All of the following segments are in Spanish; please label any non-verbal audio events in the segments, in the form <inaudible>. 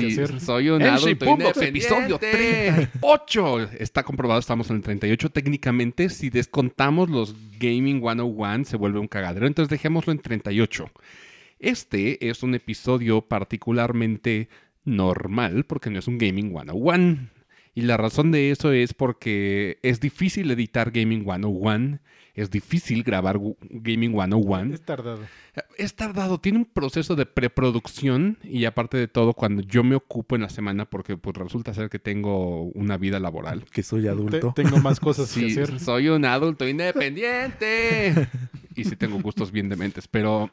que hacer. Soy un adulto episodio 38. Está comprobado, estamos en el 38. Técnicamente, si descontamos los Gaming 101, se vuelve un cagadero. Entonces dejémoslo en 38. Este es un episodio particularmente normal porque no es un Gaming 101. Y la razón de eso es porque es difícil editar Gaming 101. Es difícil grabar Gaming 101. Es tardado. Es tardado, tiene un proceso de preproducción y aparte de todo, cuando yo me ocupo en la semana, porque pues resulta ser que tengo una vida laboral. Que soy Te- adulto. tengo más cosas que <laughs> Sí, hacer. soy un adulto independiente. <laughs> y sí tengo gustos bien dementes, pero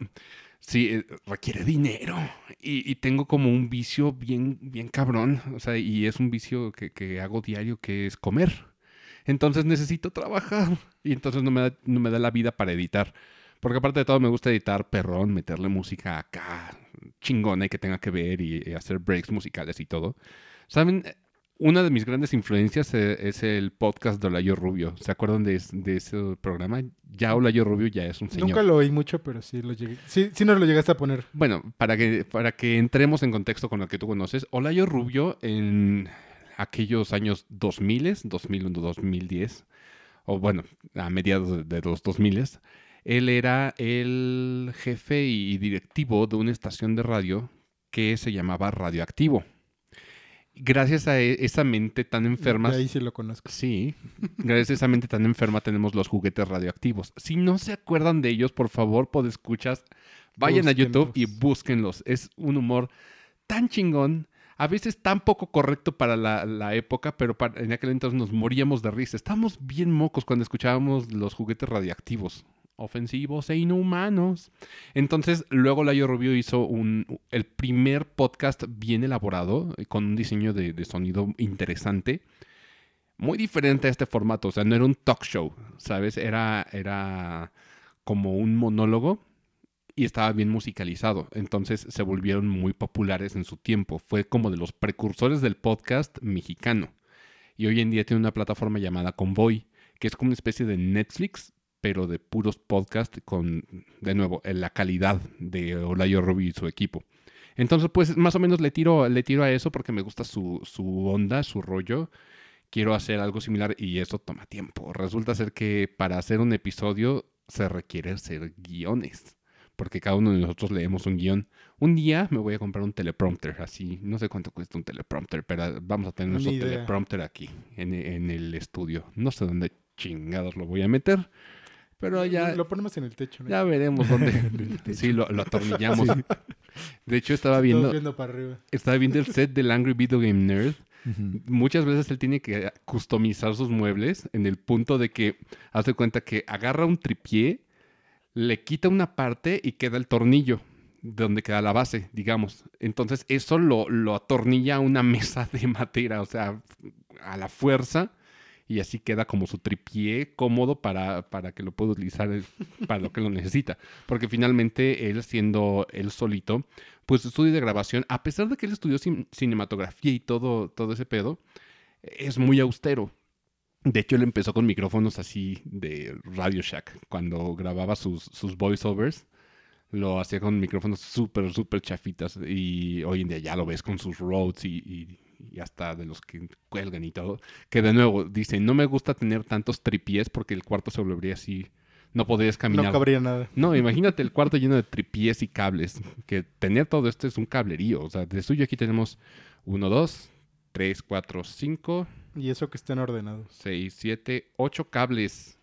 sí eh, requiere dinero. Y, y tengo como un vicio bien, bien cabrón. O sea, y es un vicio que, que hago diario, que es comer. Entonces necesito trabajar. Y entonces no me, da, no me da la vida para editar. Porque aparte de todo me gusta editar perrón, meterle música acá chingona y que tenga que ver y, y hacer breaks musicales y todo. ¿Saben? Una de mis grandes influencias eh, es el podcast de Olayo Rubio. ¿Se acuerdan de, de ese programa? Ya Olayo Rubio ya es un señor. Nunca lo oí mucho, pero sí lo llegué. Sí, sí nos lo llegaste a poner. Bueno, para que, para que entremos en contexto con lo que tú conoces, Olayo Rubio en aquellos años 2000, 2001, 2010, o bueno, a mediados de- los 2000, él era el jefe y directivo de una estación de radio que se llamaba Radioactivo. Gracias a e- esa mente tan enferma, De ahí sí lo conozco. Sí, gracias a esa mente tan enferma tenemos los juguetes radioactivos. Si no se acuerdan de ellos, por favor, escuchas, vayan a YouTube y búsquenlos. Es un humor tan chingón, a veces tan poco correcto para la, época, pero en aquel entonces nos moríamos de risa. Estábamos bien mocos cuando escuchábamos los juguetes radioactivos. Ofensivos e inhumanos. Entonces, luego Layo Rubio hizo un, el primer podcast bien elaborado, con un diseño de- de sonido interesante muy diferente a este formato. O sea, no era un talk show, ¿sabes? Era, era como un monólogo y estaba bien musicalizado. Entonces se volvieron muy populares en su tiempo. Fue como de los precursores del podcast mexicano. Y hoy en día tiene una plataforma llamada Convoy, que es como una especie de Netflix, pero de puros podcasts con, de nuevo, la calidad de Olayo Rubio y su equipo. Entonces, pues más o menos le tiro, le tiro a eso porque me gusta su, su onda, su rollo quiero hacer algo similar y eso toma tiempo. Resulta ser que para hacer un episodio se requiere hacer guiones, porque cada uno de nosotros leemos un guion. Un día me voy a comprar un teleprompter, así, no sé cuánto cuesta un teleprompter, pero vamos a tener nuestro idea. teleprompter aquí, en, en el estudio. No sé dónde chingados lo voy a meter, pero ya, Lo ponemos en el techo. ¿no? ya veremos dónde. <laughs> <laughs> sí, lo, lo atornillamos. De hecho, estaba viendo, viendo para arriba. estaba viendo el set del Angry Video Game Nerd muchas veces él tiene que customizar sus muebles en el punto de que hace cuenta que agarra un tripié, le quita una parte y queda el tornillo donde queda la base, digamos. Entonces eso lo, lo atornilla a una <laughs> mesa de madera, o sea, a la fuerza. Y así queda como su tripié cómodo para, para que lo pueda utilizar para lo que lo necesita. Porque finalmente él siendo él solito, pues estudio de grabación, a pesar de que él estudió cin- cinematografía y todo, todo ese pedo, es muy austero. De hecho, él empezó con micrófonos así de Radio Shack. Cuando grababa sus, sus voiceovers, lo hacía con micrófonos súper, súper chafitas. Y hoy en día ya lo ves con sus Rhodes y, y- y hasta de los que cuelgan y todo. Que de nuevo, dice, no me gusta tener tantos tripiés porque el cuarto se volvería así. No podrías caminar. No cabría nada. No, imagínate el cuarto lleno de tripiés y cables. Que tener todo esto es un cablerío. O sea, de suyo aquí tenemos 1, 2, 3, 4, 5, Y eso que estén ordenados. 6, 7, 8 cables.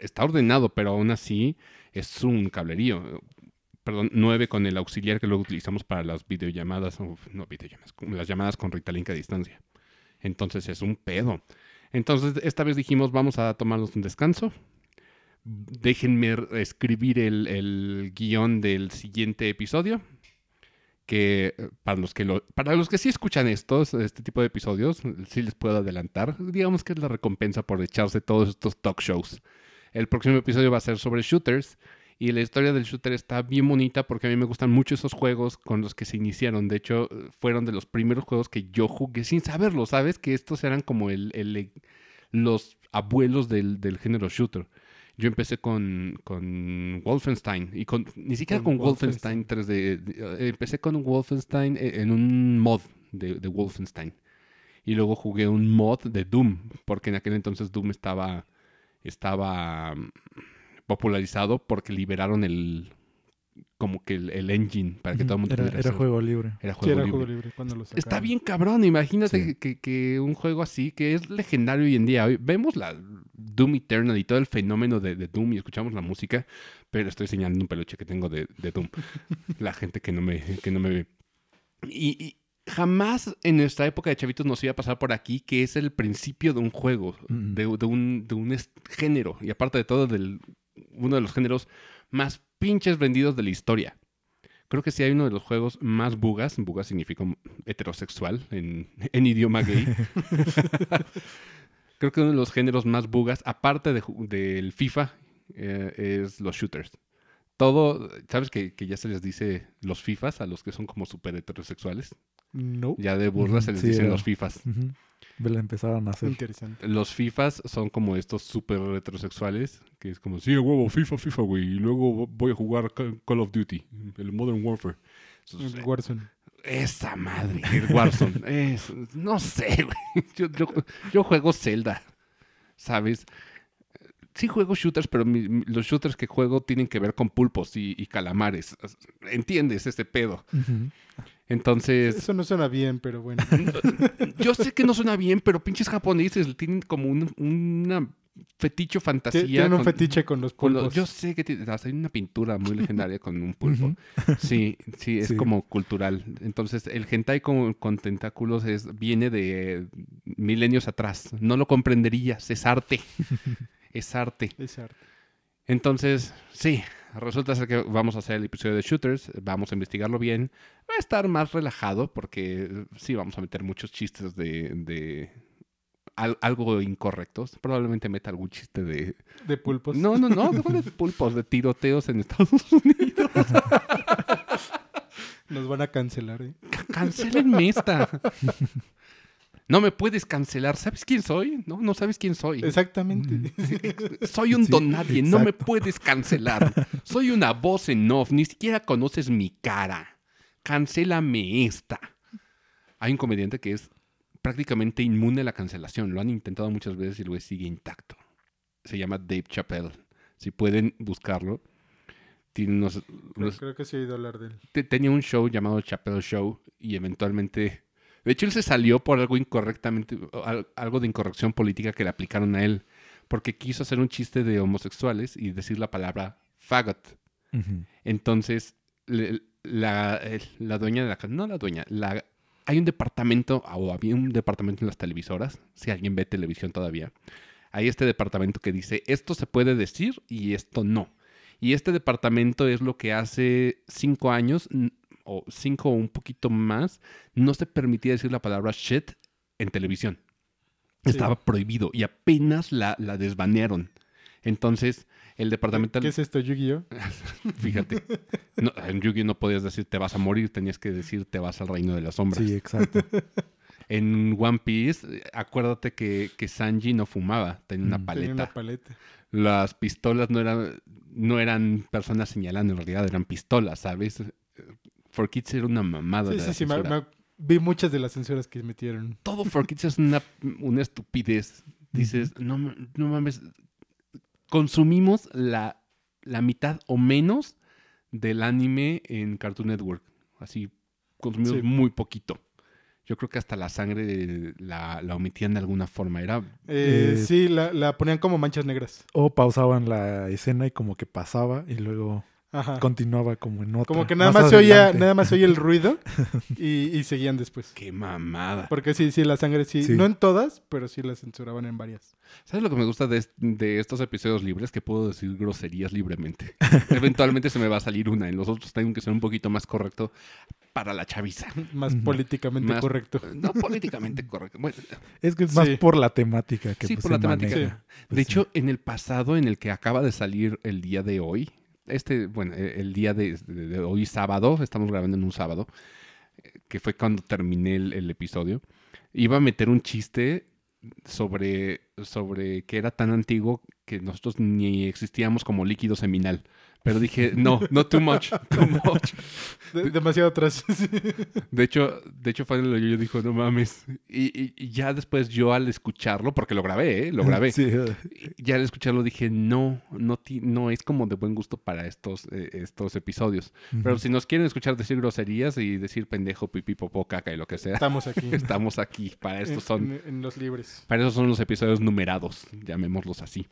Está ordenado, pero aún así es un cablerío. Perdón, 9 con el auxiliar que luego utilizamos para las videollamadas. no, videollamadas, las llamadas con Ritalink a distancia. Entonces es un pedo. Entonces esta vez dijimos, vamos a tomarnos un descanso. Déjenme escribir el, el guion del siguiente episodio. Que eh, para los que lo, para los que sí escuchan estos, este tipo de episodios, sí les puedo adelantar. Digamos que es la recompensa por echarse todos estos talk shows. El próximo episodio va a ser sobre shooters. Y la historia del shooter está bien bonita porque a mí me gustan mucho esos juegos con los que se iniciaron. De hecho, fueron de los primeros juegos que yo jugué sin saberlo, ¿sabes? Que estos eran como el, el- los abuelos del, del género shooter. Yo empecé con, con Wolfenstein y con ni siquiera con, Con Wolfenstein 3D. eh, Empecé con Wolfenstein e- en un mod de, de Wolfenstein. Y luego jugué un mod de Doom, porque en aquel entonces Doom estaba, estaba mm, popularizado porque liberaron el como que el, el engine para que todo el mundo era, pudiera era hacer- juego libre. era Sí, juego era libre. juego libre cuando lo. Está bien cabrón, imagínate Sí. que, que un juego así, que es legendario hoy en día. Hoy vemos la Doom Eternal y todo el fenómeno de, de Doom y escuchamos la música, pero estoy enseñando un peluche que tengo de, de Doom. <laughs> la gente que no me, que no me ve. Y, y jamás en nuestra época de chavitos nos iba a pasar por aquí que es el principio de un juego, Mm. de, de un, de un género, y aparte de todo, del, uno de los géneros más pinches vendidos de la historia. Creo que sí hay uno de los juegos más bugas, bugas significa heterosexual en, <laughs> en idioma gay. <laughs> Creo que uno de los géneros más bugas, aparte de ju- del FIFA, eh, es los shooters. Todo, ¿sabes que, que ya se les dice los FIFAs a los que son como súper heterosexuales? No. Ya de burla se les sí, dicen era. los FIFAs. La empezaron a hacer. Interesante. Los FIFAs son como estos súper heterosexuales, que es como, sí, huevo, FIFA, FIFA, güey, y luego voy a jugar Ca- Call of Duty, el Modern Warfare. Esos- El Warzone. Esa madre, el Warzone. <laughs> es, no sé, güey. <laughs> Yo, yo, yo juego Zelda, ¿sabes? Sí juego shooters, pero mi- los shooters que juego tienen que ver con pulpos y, y calamares. ¿Entiendes ese pedo? Ujú. Entonces, Eso no suena bien, pero bueno. <laughs> yo sé que no suena bien, pero pinches japoneses tienen como un, una feticho fantasía. Tienen un con- fetiche con los con los- pulpos. yo sé que tiene- hay una pintura muy legendaria con un pulpo. Sí, sí, es Sí. como cultural. Entonces, el hentai con, con tentáculos es, viene de milenios atrás. No lo comprenderías, es arte. <laughs> es arte. Es arte. Entonces, sí, resulta ser que vamos a hacer el episodio de Shooters, vamos a investigarlo bien. Va a estar más relajado porque sí, vamos a meter muchos chistes de... de al- algo incorrectos. Probablemente meta algún chiste de... De pulpos. No, no, no, no de <laughs> pulpos, de tiroteos en Estados Unidos. Nos van a cancelar, ¿eh? Cancelenme esta. <laughs> No me puedes cancelar. ¿Sabes quién soy? No, no sabes quién soy. Exactamente. <laughs> Soy un Sí, don nadie. No me puedes cancelar. Soy una voz en off. Ni siquiera conoces mi cara. Cancélame esta. Hay un comediante que es prácticamente inmune a la cancelación. Lo han intentado muchas veces y güey sigue intacto. Se llama Dave Chappelle. Si pueden buscarlo. Tiene unos, Creo, unos- creo que sí he oído hablar de él. te- tenía un show llamado Chappelle Show y eventualmente... De hecho, él se salió por algo incorrectamente, al- algo de incorrección política que le aplicaron a él, porque quiso hacer un chiste de homosexuales y decir la palabra faggot. Ujú. Entonces, le- la, dueña de la casa, no la dueña, la, hay un departamento, o había un departamento en las televisoras, si alguien ve televisión todavía, hay este departamento que dice, esto se puede decir y esto no. Y este departamento es lo que hace cinco años, o cinco o un poquito más, no se permitía decir la palabra shit en televisión. Sí. Estaba prohibido y apenas la, la desbanearon. Entonces, el departamento... ¿Qué es esto, Yu-Gi-Oh? <laughs> Fíjate. No, en Yu-Gi no podías decir te vas a morir, tenías que decir te vas al reino de las sombras. Sí, exacto. <laughs> En One Piece, acuérdate que, que Sanji no fumaba, tenía una paleta. Tenía una paleta. Las pistolas no eran, no eran personas señalando, en realidad eran pistolas, ¿sabes? For Kids era una mamada. Sí, de sí, la sí. me- censura. me- vi muchas de las censuras que metieron. Todo For Kids es una, una estupidez. Dices, no, no mames, consumimos la, la mitad o menos del anime en Cartoon Network. Así, consumimos Sí. muy poquito. Yo creo que hasta la sangre la, la omitían de alguna forma. Era Eh, Eh, sí, la, la ponían como manchas negras. O pausaban la escena y como que pasaba y luego Ajá. continuaba como en otra. Como que nada más, se oía, nada más se oía el ruido <laughs> y, y seguían después. qué mamada. Porque sí, sí, la sangre sí. Sí. No en todas, pero sí la censuraban en varias. ¿Sabes lo que me gusta de, de estos episodios libres? Que puedo decir groserías libremente. <laughs> Eventualmente se me va a salir una. En los otros tengo que ser un poquito más correcto para la chaviza. Más políticamente Más- correcto. No políticamente correcto. Bueno, Es que es más por la temática que sí, pues, por la se temática. De Pues sí. hecho, en el pasado, en el que acaba de salir el día de hoy, este, bueno, e- el día de, hoy sábado, estamos grabando en un sábado, que fue cuando terminé el, el episodio, iba a meter un chiste sobre, sobre que era tan antiguo que nosotros ni existíamos como líquido seminal. Pero dije, no, no too much, <laughs> too much. De- demasiado atrás. <laughs> De hecho, de hecho, Final yo, dijo, no mames. Y, y- y ya después yo al escucharlo, porque lo grabé, ¿eh? Lo grabé. Sí, Ya al escucharlo dije, no, no, ti- no es como de buen gusto para estos, eh, estos episodios. Pero si nos quieren escuchar decir groserías y decir pendejo, pipí, popó, caca y lo que sea, Estamos aquí. <laughs> estamos aquí. Para estos son En, en los libres. Para eso son los episodios numerados, llamémoslos así.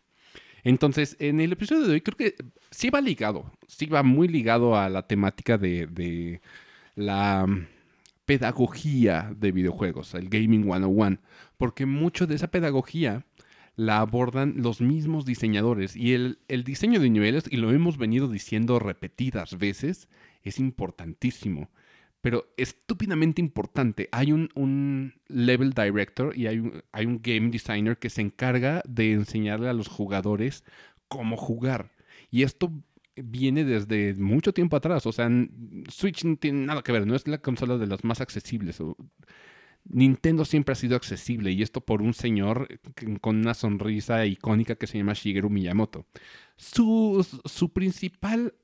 Entonces, en el episodio de hoy creo que sí va ligado, sí va muy ligado a la temática de, la mm, pedagogía de videojuegos, el Gaming 101, porque mucho de esa pedagogía la abordan los mismos diseñadores y el, el diseño de niveles, y lo hemos venido diciendo repetidas veces, es importantísimo pero estúpidamente importante. Hay un, un level director y hay un, hay un game designer que se encarga de enseñarle a los jugadores cómo jugar. Y esto viene desde mucho tiempo atrás. O sea, Switch no tiene nada que ver, no es la consola de las más accesibles. Nintendo siempre ha sido accesible y esto por un señor que- con una sonrisa icónica que se llama Shigeru Miyamoto. Su, su principal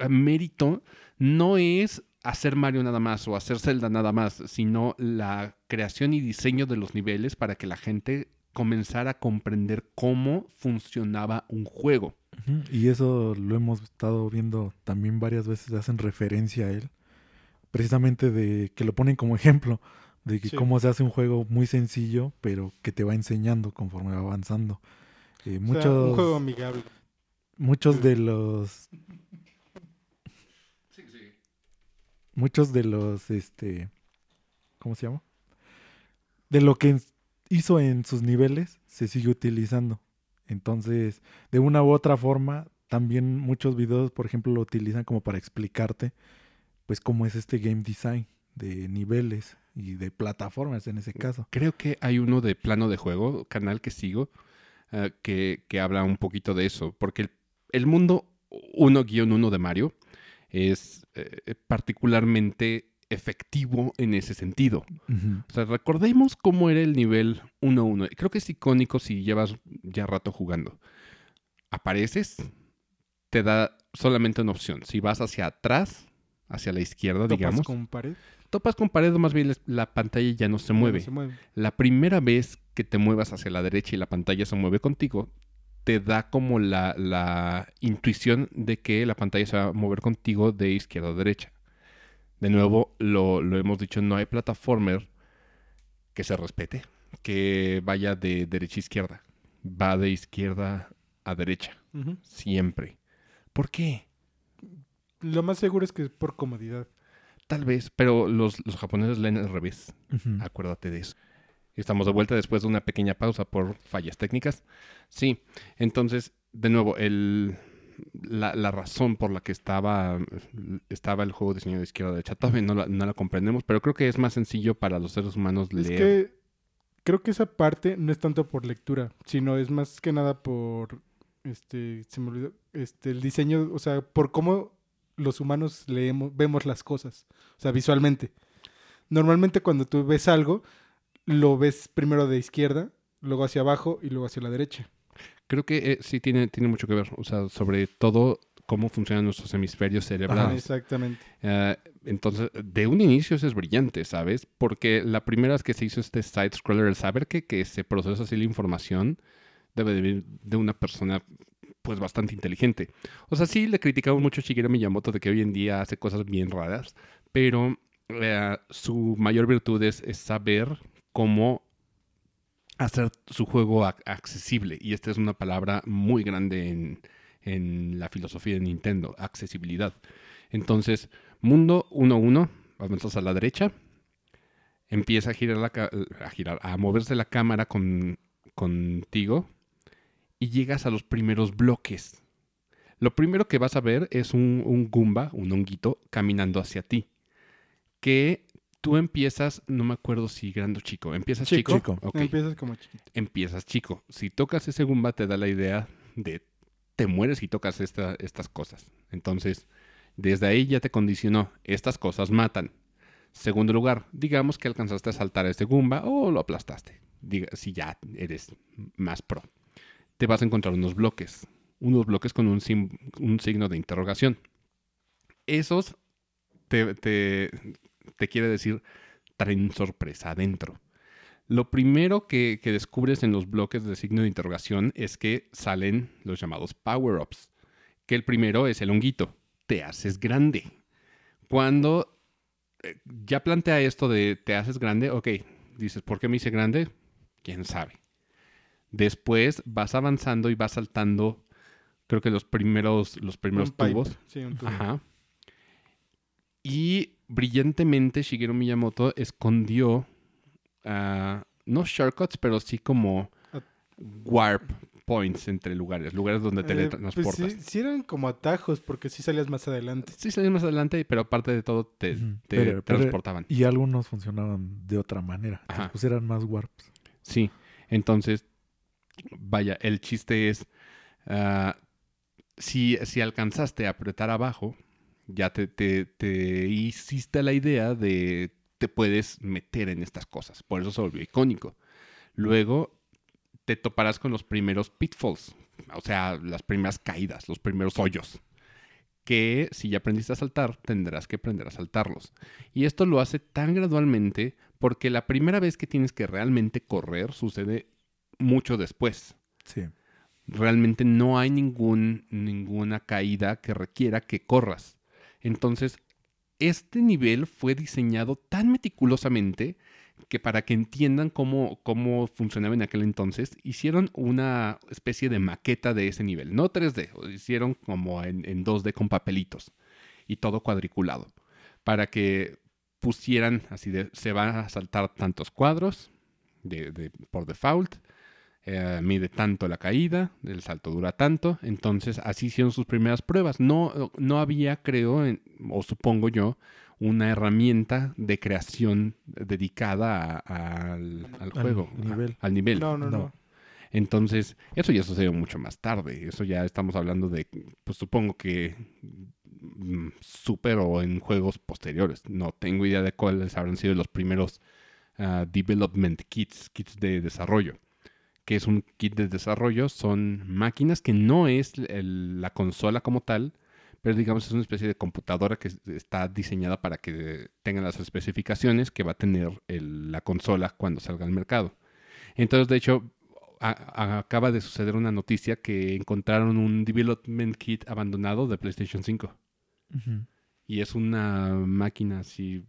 eh, mérito no es hacer Mario nada más o hacer Zelda nada más, sino la creación y diseño de los niveles para que la gente comenzara a comprender cómo funcionaba un juego. Y eso lo hemos estado viendo también varias veces, hacen referencia a él. Precisamente de que lo ponen como ejemplo de que Sí. cómo se hace un juego muy sencillo, pero que te va enseñando conforme va avanzando. Eh, O sea, muchos, un juego amigable. muchos de los muchos de los este ¿cómo se llama? De lo que hizo en sus niveles se sigue utilizando. Entonces, de una u otra forma, también muchos videos, por ejemplo, lo utilizan como para explicarte pues cómo es este game design de niveles y de plataformas en ese caso. Creo que hay uno de plano de juego, canal que sigo, eh, que, que habla un poquito de eso, porque el, el mundo 1-1 de Mario es eh, particularmente efectivo en ese sentido. O sea, recordemos cómo era el nivel 1-1. Creo que es icónico si llevas ya rato jugando. Apareces, te da solamente una opción. Si vas hacia atrás, hacia la izquierda, Topas digamos, con pared. topas con pared o más bien la pantalla ya no se mueve. La primera vez que te muevas hacia la derecha y la pantalla se mueve contigo, te da como la, la intuición de que la pantalla se va a mover contigo de izquierda a derecha. De nuevo, lo, lo hemos dicho, no hay plataformer que se respete, que vaya de derecha a izquierda. Va de izquierda a derecha, siempre. ¿Por qué? Lo más seguro es que es por comodidad. Tal vez, pero los, los japoneses leen al revés. Acuérdate de eso. Estamos de vuelta después de una pequeña pausa por fallas técnicas. Sí, entonces, de nuevo, el, la, la razón por la que estaba, estaba el juego diseñado de izquierda a derecha todavía no la, no la comprendemos, pero creo que es más sencillo para los seres humanos Es leer. que creo que esa parte no es tanto por lectura, sino es más que nada por este se me olvidó, este el diseño, o sea, por cómo los humanos leemos, vemos las cosas, o sea, visualmente. Normalmente cuando tú ves algo, lo ves primero de izquierda, luego hacia abajo y luego hacia la derecha. Creo que eh, sí tiene, tiene mucho que ver, o sea, sobre todo cómo funcionan nuestros hemisferios cerebrales. Exactamente. Eh, entonces, de un inicio eso es brillante, ¿sabes? Porque la primera vez que se hizo este side scroller, el saber que, que se procesa así la información, debe de venir de una persona pues bastante inteligente. O sea, sí le criticamos mucho a Shigeru Miyamoto de que hoy en día hace cosas bien raras, pero eh, su mayor virtud es, es saber cómo hacer su juego ac- accesible. Y esta es una palabra muy grande en, en la filosofía de Nintendo, accesibilidad. Entonces, mundo 1-1, avanzas a la derecha, empieza a girar, la a, girar a moverse la cámara con, contigo y llegas a los primeros bloques. Lo primero que vas a ver es un, un Goomba, un honguito, caminando hacia ti. Que tú empiezas, no me acuerdo si grande o chico. ¿Empiezas chico? Chico. Empiezas como chiquito. empiezas chico. Si tocas ese Goomba te da la idea de te mueres si tocas esta- estas cosas. Entonces, desde ahí ya te condicionó. Estas cosas matan. Segundo lugar, digamos que alcanzaste a saltar a este Goomba o lo aplastaste. Diga, si ya eres más pro. Te vas a encontrar unos bloques. unos bloques con un, sim- un signo de interrogación. Esos te, te- te quiere decir traen sorpresa adentro. Lo primero que, que descubres en los bloques de signo de interrogación es que salen los llamados power-ups. Que el primero es el honguito. Te haces grande. Cuando eh, ya plantea esto de te haces grande, ok, dices, ¿por qué me hice grande? ¿Quién sabe? Después vas avanzando y vas saltando, creo que los primeros, los primeros Un pipe. tubos. Sí, un tubo. Ajá. Y brillantemente Shigeru Miyamoto escondió, ah, no shortcuts, pero sí como Ah. warp points entre lugares, lugares donde Eh, teletransportas. pues sí, sí eran como atajos porque sí salías más adelante. Sí, salían más adelante, pero aparte de todo te, Ujú. te Pero- pero- transportaban. Y algunos funcionaban de otra manera. Ajá. Pues eran más warps. Sí, entonces, vaya, el chiste es, ah, si, si alcanzaste a apretar abajo, ya te, te, te hiciste la idea de te puedes meter en estas cosas. Por eso se volvió icónico. Luego te toparás con los primeros pitfalls, o sea, las primeras caídas, los primeros hoyos. Que si ya aprendiste a saltar, tendrás que aprender a saltarlos. Y esto lo hace tan gradualmente porque la primera vez que tienes que realmente correr sucede mucho después. Sí. Realmente no hay ningún, ninguna caída que requiera que corras. Entonces, este nivel fue diseñado tan meticulosamente que para que entiendan cómo, cómo funcionaba en aquel entonces, hicieron una especie de maqueta de ese nivel. No 3D, lo hicieron como en, en 2D con papelitos y todo cuadriculado. Para que pusieran así de, se van a saltar tantos cuadros de- por default, eh, mide tanto la caída, el salto dura tanto, entonces así hicieron sus primeras pruebas. No, no había, creo, en- o supongo yo, una herramienta de creación dedicada a- al, al Al juego, nivel. al nivel. No, no, no. No. Entonces, eso ya sucedió mucho más tarde. Eso ya estamos hablando de, pues supongo que mm, super o en juegos posteriores. No tengo idea de cuáles habrán sido los primeros ah, development kits, kits de desarrollo. Que es un kit de desarrollo? Son máquinas que no es el- la consola como tal, pero digamos es una especie de computadora que está diseñada para que tenga las especificaciones que va a tener el- la consola cuando salga al mercado. Entonces, de hecho, a- a- acaba de suceder una noticia que encontraron un development kit abandonado de PlayStation 5. Ujú. Y es una máquina así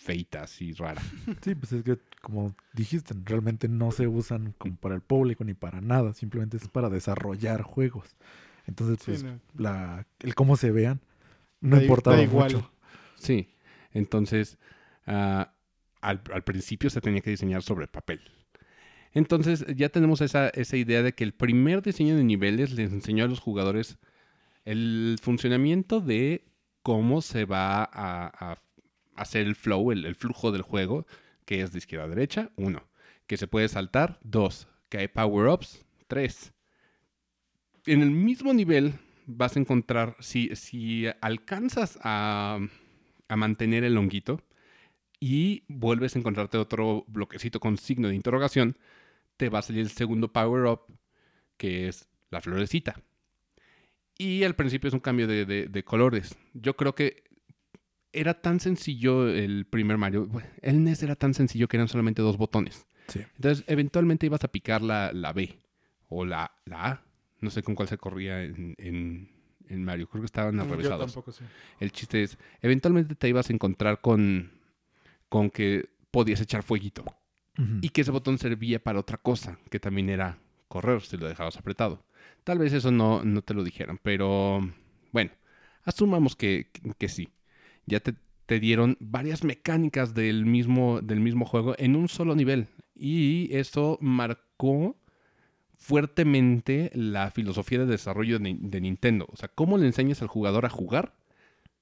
mm, feita, así rara. <laughs> Sí, pues es que, como dijiste, realmente no se usan como para el público ni para nada. Simplemente es para desarrollar juegos. Entonces, Sí, pues, no. la, el cómo se vean no Da importaba da igual. mucho. Sí. Entonces, ah, al, al principio se tenía que diseñar sobre papel. Entonces, ya tenemos esa, esa idea de que el primer diseño de niveles les enseñó a los jugadores el funcionamiento de cómo se va a, a hacer el flow, el, el flujo del juego, que es de izquierda a derecha, uno. Que se puede saltar, dos. Que hay power-ups, tres. En el mismo nivel vas a encontrar, si, si alcanzas a, a mantener el honguito y vuelves a encontrarte otro bloquecito con signo de interrogación, te va a salir el segundo power-up, que es la florecita. Y al principio es un cambio de, de- de colores. Yo creo que era tan sencillo el primer Mario. bueno, El NES era tan sencillo que eran solamente dos botones. Sí. Entonces, eventualmente ibas a picar la, la B o la, la A. No sé con cuál se corría en, en- en Mario. Creo que estaban Mm, Yo atravesados. tampoco sé. El chiste es, eventualmente te ibas a encontrar con, con que podías echar fueguito. Y que ese botón servía para otra cosa, que también era correr si lo dejabas apretado. Tal vez eso no, no te lo dijeron, pero bueno, asumamos que, que sí. Ya te, dieron varias mecánicas del mismo, del mismo juego en un solo nivel. Y eso marcó fuertemente la filosofía de desarrollo de, de Nintendo. O sea, cómo le enseñas al jugador a jugar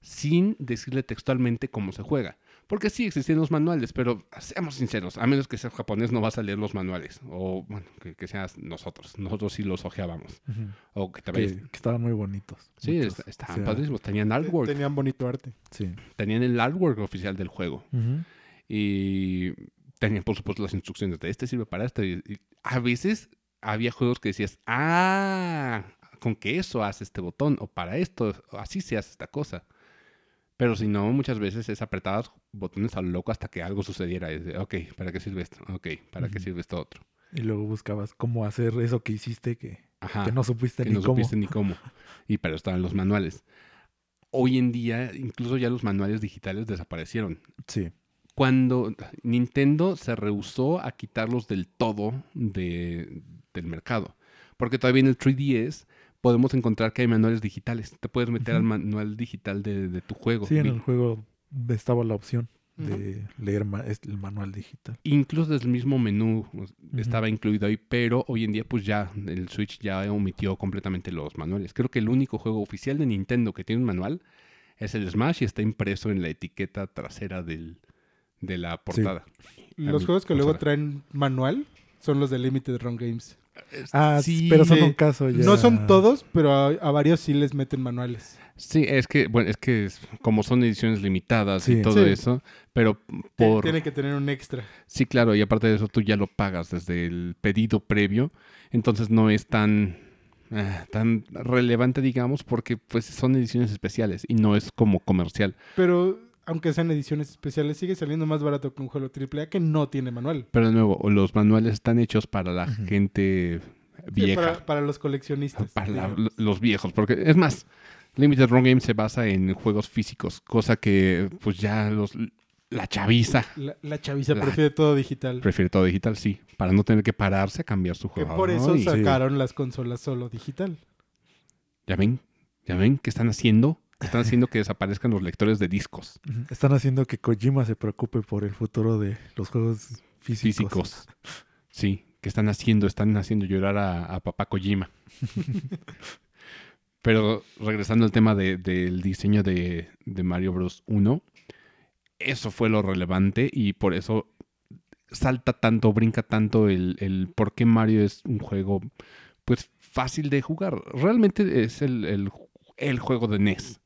sin decirle textualmente cómo se juega. Porque sí existían los manuales, pero seamos sinceros, a menos que seas japonés no vas a leer los manuales. O bueno, que, que seas nosotros. Nosotros sí los ojeábamos. O que te vayas- que estaban muy bonitos. Sí, muchos. estaban O sea, padrísimos. Tenían artwork. Tenían bonito arte. Sí. Tenían el artwork oficial del juego. Y tenían, por supuesto, las instrucciones de este sirve para esto. Y, y a veces había juegos que decías, ah, con que eso hace este botón, o para esto, así se hace esta cosa. Pero si no, muchas veces es apretar botones a lo loco hasta que algo sucediera. Es de, ok, ¿para qué sirve esto? Ok, ¿para qué sirve esto otro? Y luego buscabas cómo hacer eso que hiciste que, Ajá. que no supiste que ni no cómo. supiste ni cómo. Y eso estaban los manuales. Hoy en día, incluso ya los manuales digitales desaparecieron. Sí. Cuando Nintendo se rehusó a quitarlos del todo de- del mercado. Porque todavía en el 3DS podemos encontrar que hay manuales digitales. Te puedes meter al manual digital de, de tu juego. Sí, en el juego estaba la opción de leer ma- el manual digital. Incluso desde el mismo menú pues, estaba incluido ahí, pero hoy en día pues ya el Switch ya omitió completamente los manuales. Creo que el único juego oficial de Nintendo que tiene un manual es el Smash y está impreso en la etiqueta trasera del, de la portada. Los juegos que luego traen manual son los de Limited Run Games. Ah, sí, pero son un caso ya. No son todos, pero a, a varios sí les meten manuales. Sí, es que, bueno, es que es- como son ediciones limitadas y todo Sí. eso, pero por... Tiene que tener un extra. Sí, claro, y aparte de eso tú ya lo pagas desde el pedido previo, entonces no es tan, ah, tan relevante, digamos, porque pues son ediciones especiales y no es como comercial. Pero aunque sean ediciones especiales, sigue saliendo más barato que un juego AAA que no tiene manual. Pero de nuevo, los manuales están hechos para la gente Sí, vieja, para, para los coleccionistas. para la- los viejos, porque es más, Limited Run Game se basa en juegos físicos, cosa que pues ya los la chaviza La, la chaviza La- prefiere todo digital. prefiere todo digital, sí, para no tener que pararse a cambiar su Que juego. por eso sacaron las consolas solo digital. ¿Ya ven? ¿Ya ven qué están haciendo? Están haciendo que desaparezcan los lectores de discos. Están haciendo que Kojima se preocupe por el futuro de los juegos físicos. físicos. Sí, ¿qué están haciendo? Están haciendo llorar a, a papá Kojima. <laughs> Pero regresando al tema de- del diseño de, de Mario Bros. 1, eso fue lo relevante y por eso salta tanto, brinca tanto el, el por qué Mario es un juego pues fácil de jugar. Realmente es el, el, el juego de NES.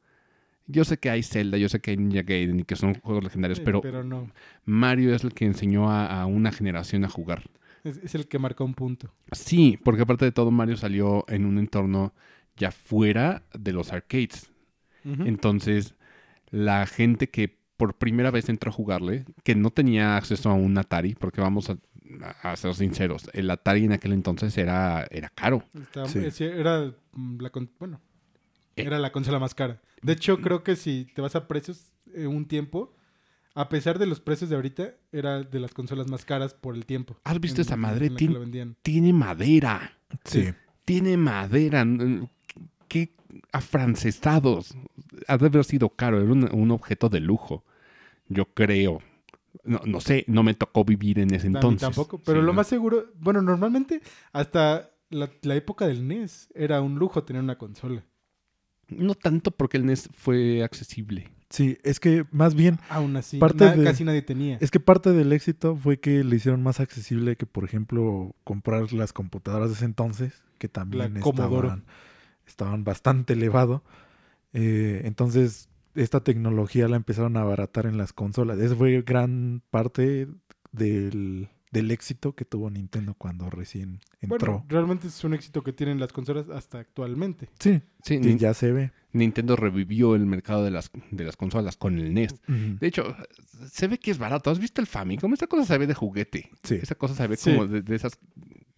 Yo sé que hay Zelda, yo sé que hay Ninja Gaiden y que son juegos legendarios, pero pero no. Mario es el que enseñó a, a una generación a jugar. Es, es el que marcó un punto. Sí, porque aparte de todo, Mario salió en un entorno ya fuera de los arcades. Entonces, la gente que por primera vez entró a jugarle, que no tenía acceso a un Atari, porque vamos a, a ser sinceros, el Atari en aquel entonces era, era caro. Sí. eh, era mm, la bueno, Eh. era la consola más cara. De hecho, creo que si te vas a precios eh, un tiempo, a pesar de los precios de ahorita, era de las consolas más caras por el tiempo. ¿Has visto en- esa en madre? la que Tien- la vendían. tiene madera. Sí. Tiene madera. Qué afrancesados. Ha de haber sido caro. Era un, un objeto de lujo. Yo creo. No, no sé, no me tocó vivir en ese A mí entonces. tampoco. Pero Sí, lo no. más seguro, bueno, normalmente hasta la, la época del NES era un lujo tener una consola. No tanto porque el NES fue accesible. Sí, es que más bien, Aún así, Parte na- de- casi nadie tenía. es que parte del éxito fue que le hicieron más accesible que, por ejemplo, comprar las computadoras de ese entonces, que también estaban, estaban bastante elevado. Eh, entonces, esta tecnología la empezaron a abaratar en las consolas. Esa fue gran parte del, del éxito que tuvo Nintendo cuando recién entró. Bueno, realmente es un éxito que tienen las consolas hasta actualmente. sí, Sí, ya se ve. Nintendo revivió el mercado de las, de las consolas con el NES. De hecho, se ve que es barato. ¿Has visto el Famicom? Esa cosa se ve de juguete. Sí. Esa cosa se ve Sí. como de, de esas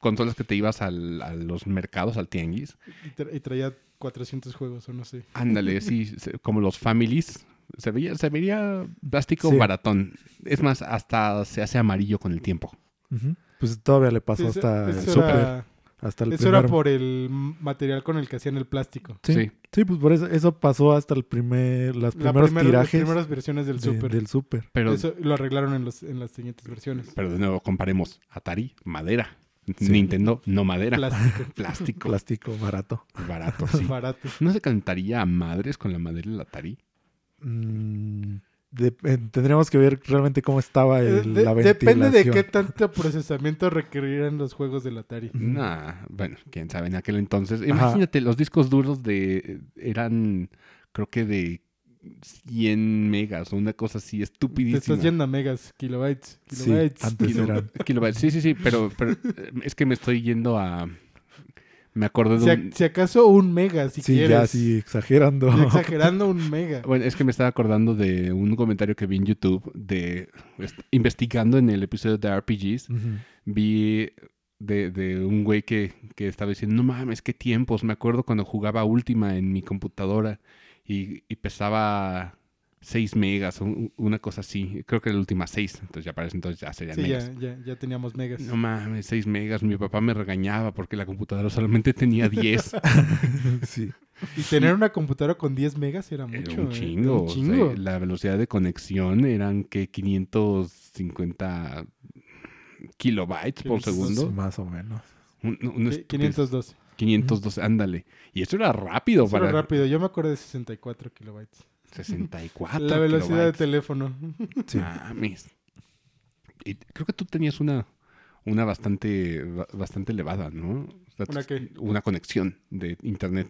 consolas que te ibas al- a los mercados, al tianguis. Y, tra- y traía 400 juegos o no sé. Ándale, <laughs> sí, como los families. Se veía, se veía plástico Sí. baratón. Es más, hasta se hace amarillo con el tiempo. Pues todavía le pasó eso- hasta el Super, era, hasta el eso era por el material con el que hacían el plástico. Sí, Sí. sí. pues por eso, eso pasó hasta el primer, los La primeros primera- tirajes Las primeras versiones del de- Super. del Super. Pero, Eso lo arreglaron en, los, en las siguientes versiones. pero de nuevo, comparemos. Atari, madera. Sí. Nintendo, no madera. Plástico. <laughs> Plástico. Plástico barato. Barato, sí. Barato. ¿No se calentaría a madres con la madera del Atari? Mm, de- eh, tendríamos que ver realmente cómo estaba el- Eh, De- la depende de ventilación. qué tanto procesamiento requerirán los juegos del Atari. Nah, bueno, quién sabe, en aquel entonces. Imagínate, los discos duros de eran, creo que de 100 megas o una cosa así Te estupidísima. estás yendo a megas, kilobytes, Sí, kilobytes. antes Kilo- eran. <laughs> kilobytes. Sí, sí, sí, pero, pero eh, es que me estoy yendo a... Me acordé Si, de a- un... si acaso un mega, si sí, quieres. ya, sí, exagerando. <laughs> Exagerando un mega. Bueno, es que me estaba acordando de un comentario que vi en YouTube de... est- Investigando en el episodio de RPGs, vi de, de un güey que, que estaba diciendo, no mames, qué tiempos. Me acuerdo cuando jugaba Última en mi computadora y, y pesaba 6 megas una cosa así. Creo que la última 6. Entonces ya parece entonces ya serían Sí, megas. ya, ya, ya teníamos megas. No mames, 6 megas. Mi papá me regañaba porque la computadora solamente tenía 10. <laughs> sí. Y tener una computadora con 10 megas era mucho. Era un ¿eh? Era chingo. Un o sea, chingo. la velocidad de conexión eran que 550 kilobytes por 500, segundo. Más o menos. Un- un Sí, estupidez. 512. 512, ándale. Y eso era rápido Eso para era rápido. Yo me acuerdo de 64 kilobytes. 64 La velocidad de teléfono. Sí. Mames. Y creo que tú tenías una, una bastante, ba- bastante elevada, ¿no? O sea, ¿Una qué? Una conexión de internet.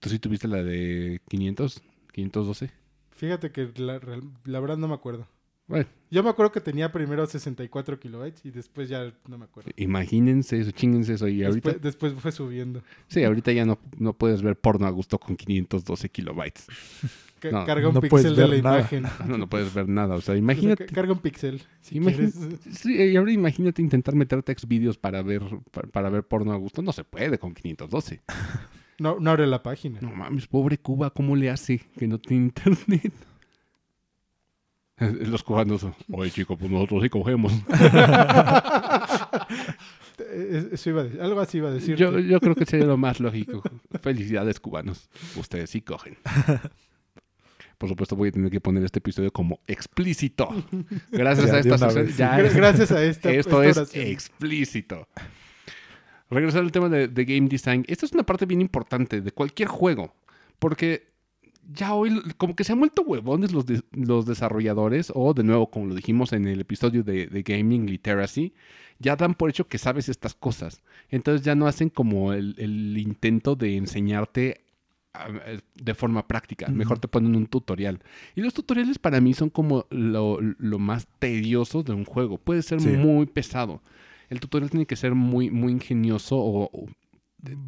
¿Tú sí tuviste la de 500? 512. Fíjate que la, la verdad no me acuerdo. Bueno, Yo me acuerdo que tenía primero 64 kilobytes y después ya no me acuerdo. imagínense eso, chinguense eso. Y ahorita, Después, después fue subiendo. sí, ahorita ya no, no puedes ver porno a gusto con 512 kilobytes. <laughs> No, carga un no pixel de la nada. imagen. <laughs> No, no puedes ver nada. O sea, <laughs> O sea, imagínate. ca- carga un pixel. Si Imagínate-. Sí, y ahora imagínate intentar meterte ex vídeos para ver, para, para ver porno a gusto. No se puede con 512. No, no abre la página. No mames, pobre Cuba, ¿cómo le hace que no tiene internet? <laughs> Los cubanos, oye chico, pues nosotros sí cogemos. <laughs> Eso iba a decir. Algo así iba a decir. Yo, yo creo que sería lo más lógico. Felicidades cubanos, ustedes sí cogen. <laughs> Por supuesto voy a tener que poner este episodio como explícito. Gracias Ya, a esta ya- Gracias a esta. Esto esta es explícito. Regresando al tema de, de game design, esta es una parte bien importante de cualquier juego, porque ya hoy como que se han vuelto huevones los, de- los desarrolladores, o de nuevo, como lo dijimos en el episodio de, de Gaming Literacy, ya dan por hecho que sabes estas cosas. Entonces ya no hacen como el, el intento de enseñarte ah, eh, de forma práctica. Mejor te ponen un tutorial. Y los tutoriales para mí son como lo, lo más tedioso de un juego. Puede ser Sí. muy pesado. El tutorial tiene que ser muy, muy ingenioso o, o-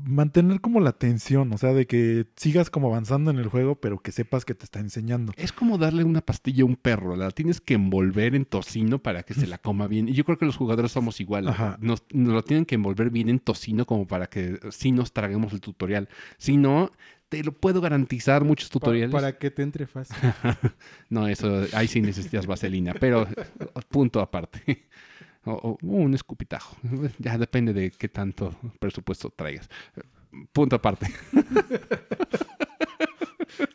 Mantener como la tensión, o sea, de que sigas como avanzando en el juego, pero que sepas que te está enseñando. es como darle una pastilla a un perro. La tienes que envolver en tocino para que se la coma bien. Y yo creo que los jugadores somos igual. Nos, nos lo tienen que envolver bien en tocino como para que sí nos traguemos el tutorial. Si no, te lo puedo garantizar muchos tutoriales. Para, que te entre fácil. <laughs> No, eso, ahí sí necesitas vaselina, pero <laughs> punto aparte. O, o un escupitajo. <laughs> Ya depende de qué tanto presupuesto traigas. Punto aparte. <laughs>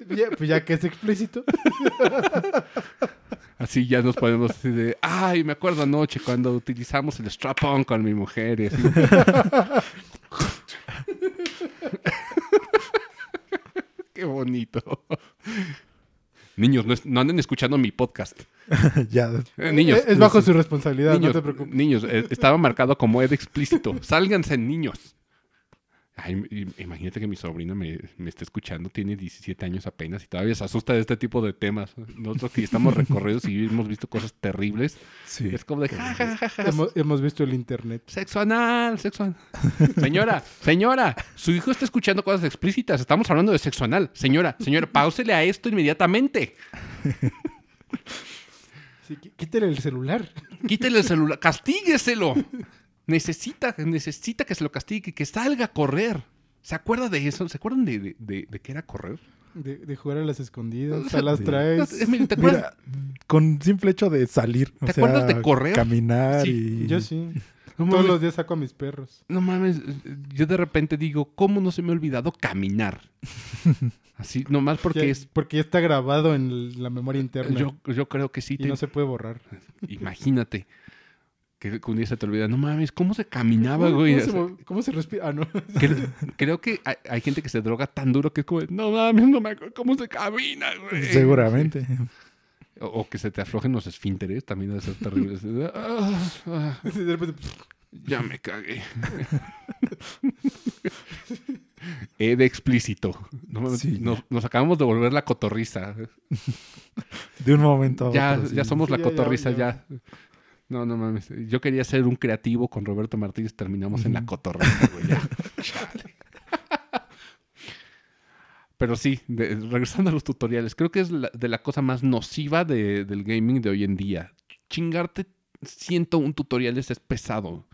Ya- pues ya que es explícito. <laughs> Así ya nos podemos decir de, ay, me acuerdo anoche cuando utilizamos el strap-on con mi mujer. y así. qué bonito. Niños, no, es- no anden escuchando mi podcast. <laughs> ya. Eh, niños, es, es bajo su responsabilidad, niños, no te preocupes. niños, eh, estaba marcado como ed explícito. <laughs> Sálganse, niños. Ay, imagínate que mi sobrina me, me está escuchando, tiene 17 años apenas y todavía se asusta de este tipo de temas. Nosotros que estamos recorridos y hemos visto cosas terribles, Sí. es como de ja, ja, ja, ja, Hemos, hemos visto el internet. Sexo anal, sexo anal. Señora, señora, su hijo está escuchando cosas explícitas. Estamos hablando de sexo anal. Señora, señora, pausele a esto inmediatamente. Sí, quítale el celular. Quítele el celular, castígueselo. Necesita, necesita que se lo castigue, que salga a correr. ¿Se acuerda de eso? ¿Se acuerdan de, de, de- de qué era correr? De, de jugar a las escondidas. <laughs> A las traes. Eh, mira, ¿Te acuerdas? Mira, con simple hecho de salir. o ¿Te sea, acuerdas de correr? Caminar Sí, y. Yo sí. <laughs> No Todos mames, los días saco a mis perros. no mames, yo de repente digo, ¿cómo no se me ha olvidado caminar? <laughs> Así, nomás porque Ya- es... porque ya está grabado en la memoria interna. Yo, yo creo que sí. y te- no se puede borrar. Imagínate que un día se te olvida, no mames, ¿cómo se caminaba, ¿Cómo, güey? cómo se, mo- cómo se respira? Ah, no. <laughs> Cre- creo que hay, hay gente que se droga tan duro que es como, no mames, no me acuerdo cómo se camina, güey. Seguramente. O, o que se te aflojen los esfínteres, también debe ser terrible. De, "Ah, ah, <laughs> De repente, ya me cagué. <laughs> Explícito. No mames, Sí, nos, ya. nos acabamos de volver la cotorriza. De un momento a Ya, otro. sí. ya somos Sí, la ya, ya, cotorriza, ya. ya. No, no mames. Yo quería ser un creativo con Roberto Martínez, terminamos en la cotorriza, güey. <laughs> Chale. Pero sí, de- regresando a los tutoriales, creo que es la- de la cosa más nociva de- del gaming de hoy en día. Chingarte 101 tutoriales es pesado.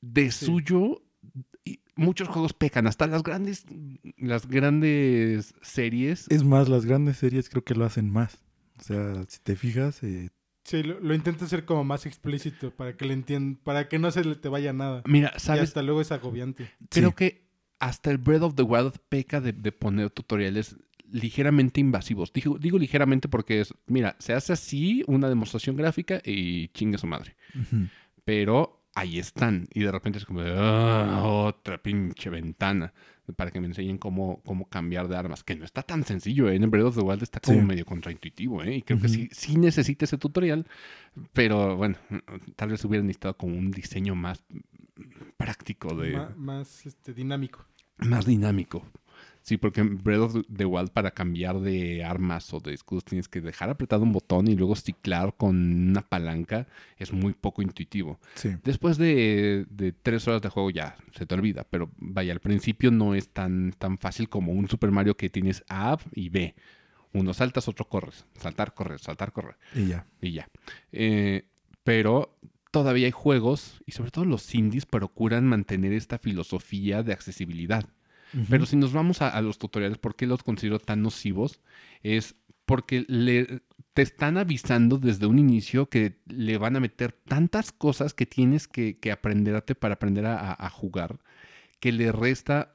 De Sí. suyo, y muchos juegos pecan. Hasta las grandes, las grandes series. Es más, las grandes series creo que lo hacen más. O sea, si te fijas, eh, Sí, lo, lo intenta hacer como más explícito para que le entiendan, para que no se le te vaya nada. Mira, Y ¿sabes? hasta luego es agobiante. Creo Sí. que hasta el Breath of the Wild peca de, de poner tutoriales ligeramente invasivos. Digo, digo ligeramente porque es, mira, se hace así una demostración gráfica y chingue su madre. Pero ahí están. Y de repente es como, de, "Ah, otra pinche ventana para que me enseñen cómo, cómo cambiar de armas. Que no está tan sencillo, ¿eh? En Breath of the Wild está como Sí. medio contraintuitivo, ¿eh? Y creo que sí, sí necesita ese tutorial. Pero bueno, tal vez hubiera necesitado como un diseño más práctico de más este, dinámico. más dinámico. Sí, porque en Breath of the Wild para cambiar de armas o de escudos tienes que dejar apretado un botón y luego ciclar con una palanca. Es muy poco intuitivo. Sí. Después de, de tres horas de juego ya se te olvida, pero vaya, al principio no es tan, tan fácil como un Super Mario que tienes A y B. Uno saltas, otro corres. Saltar, correr, saltar, correr Y ya. y ya. Eh, pero todavía hay juegos, y sobre todo los indies, procuran mantener esta filosofía de accesibilidad. Pero si nos vamos a, a los tutoriales, ¿por qué los considero tan nocivos? Es porque le, te están avisando desde un inicio que le van a meter tantas cosas que tienes que, que aprenderte para aprender a, jugar, que le resta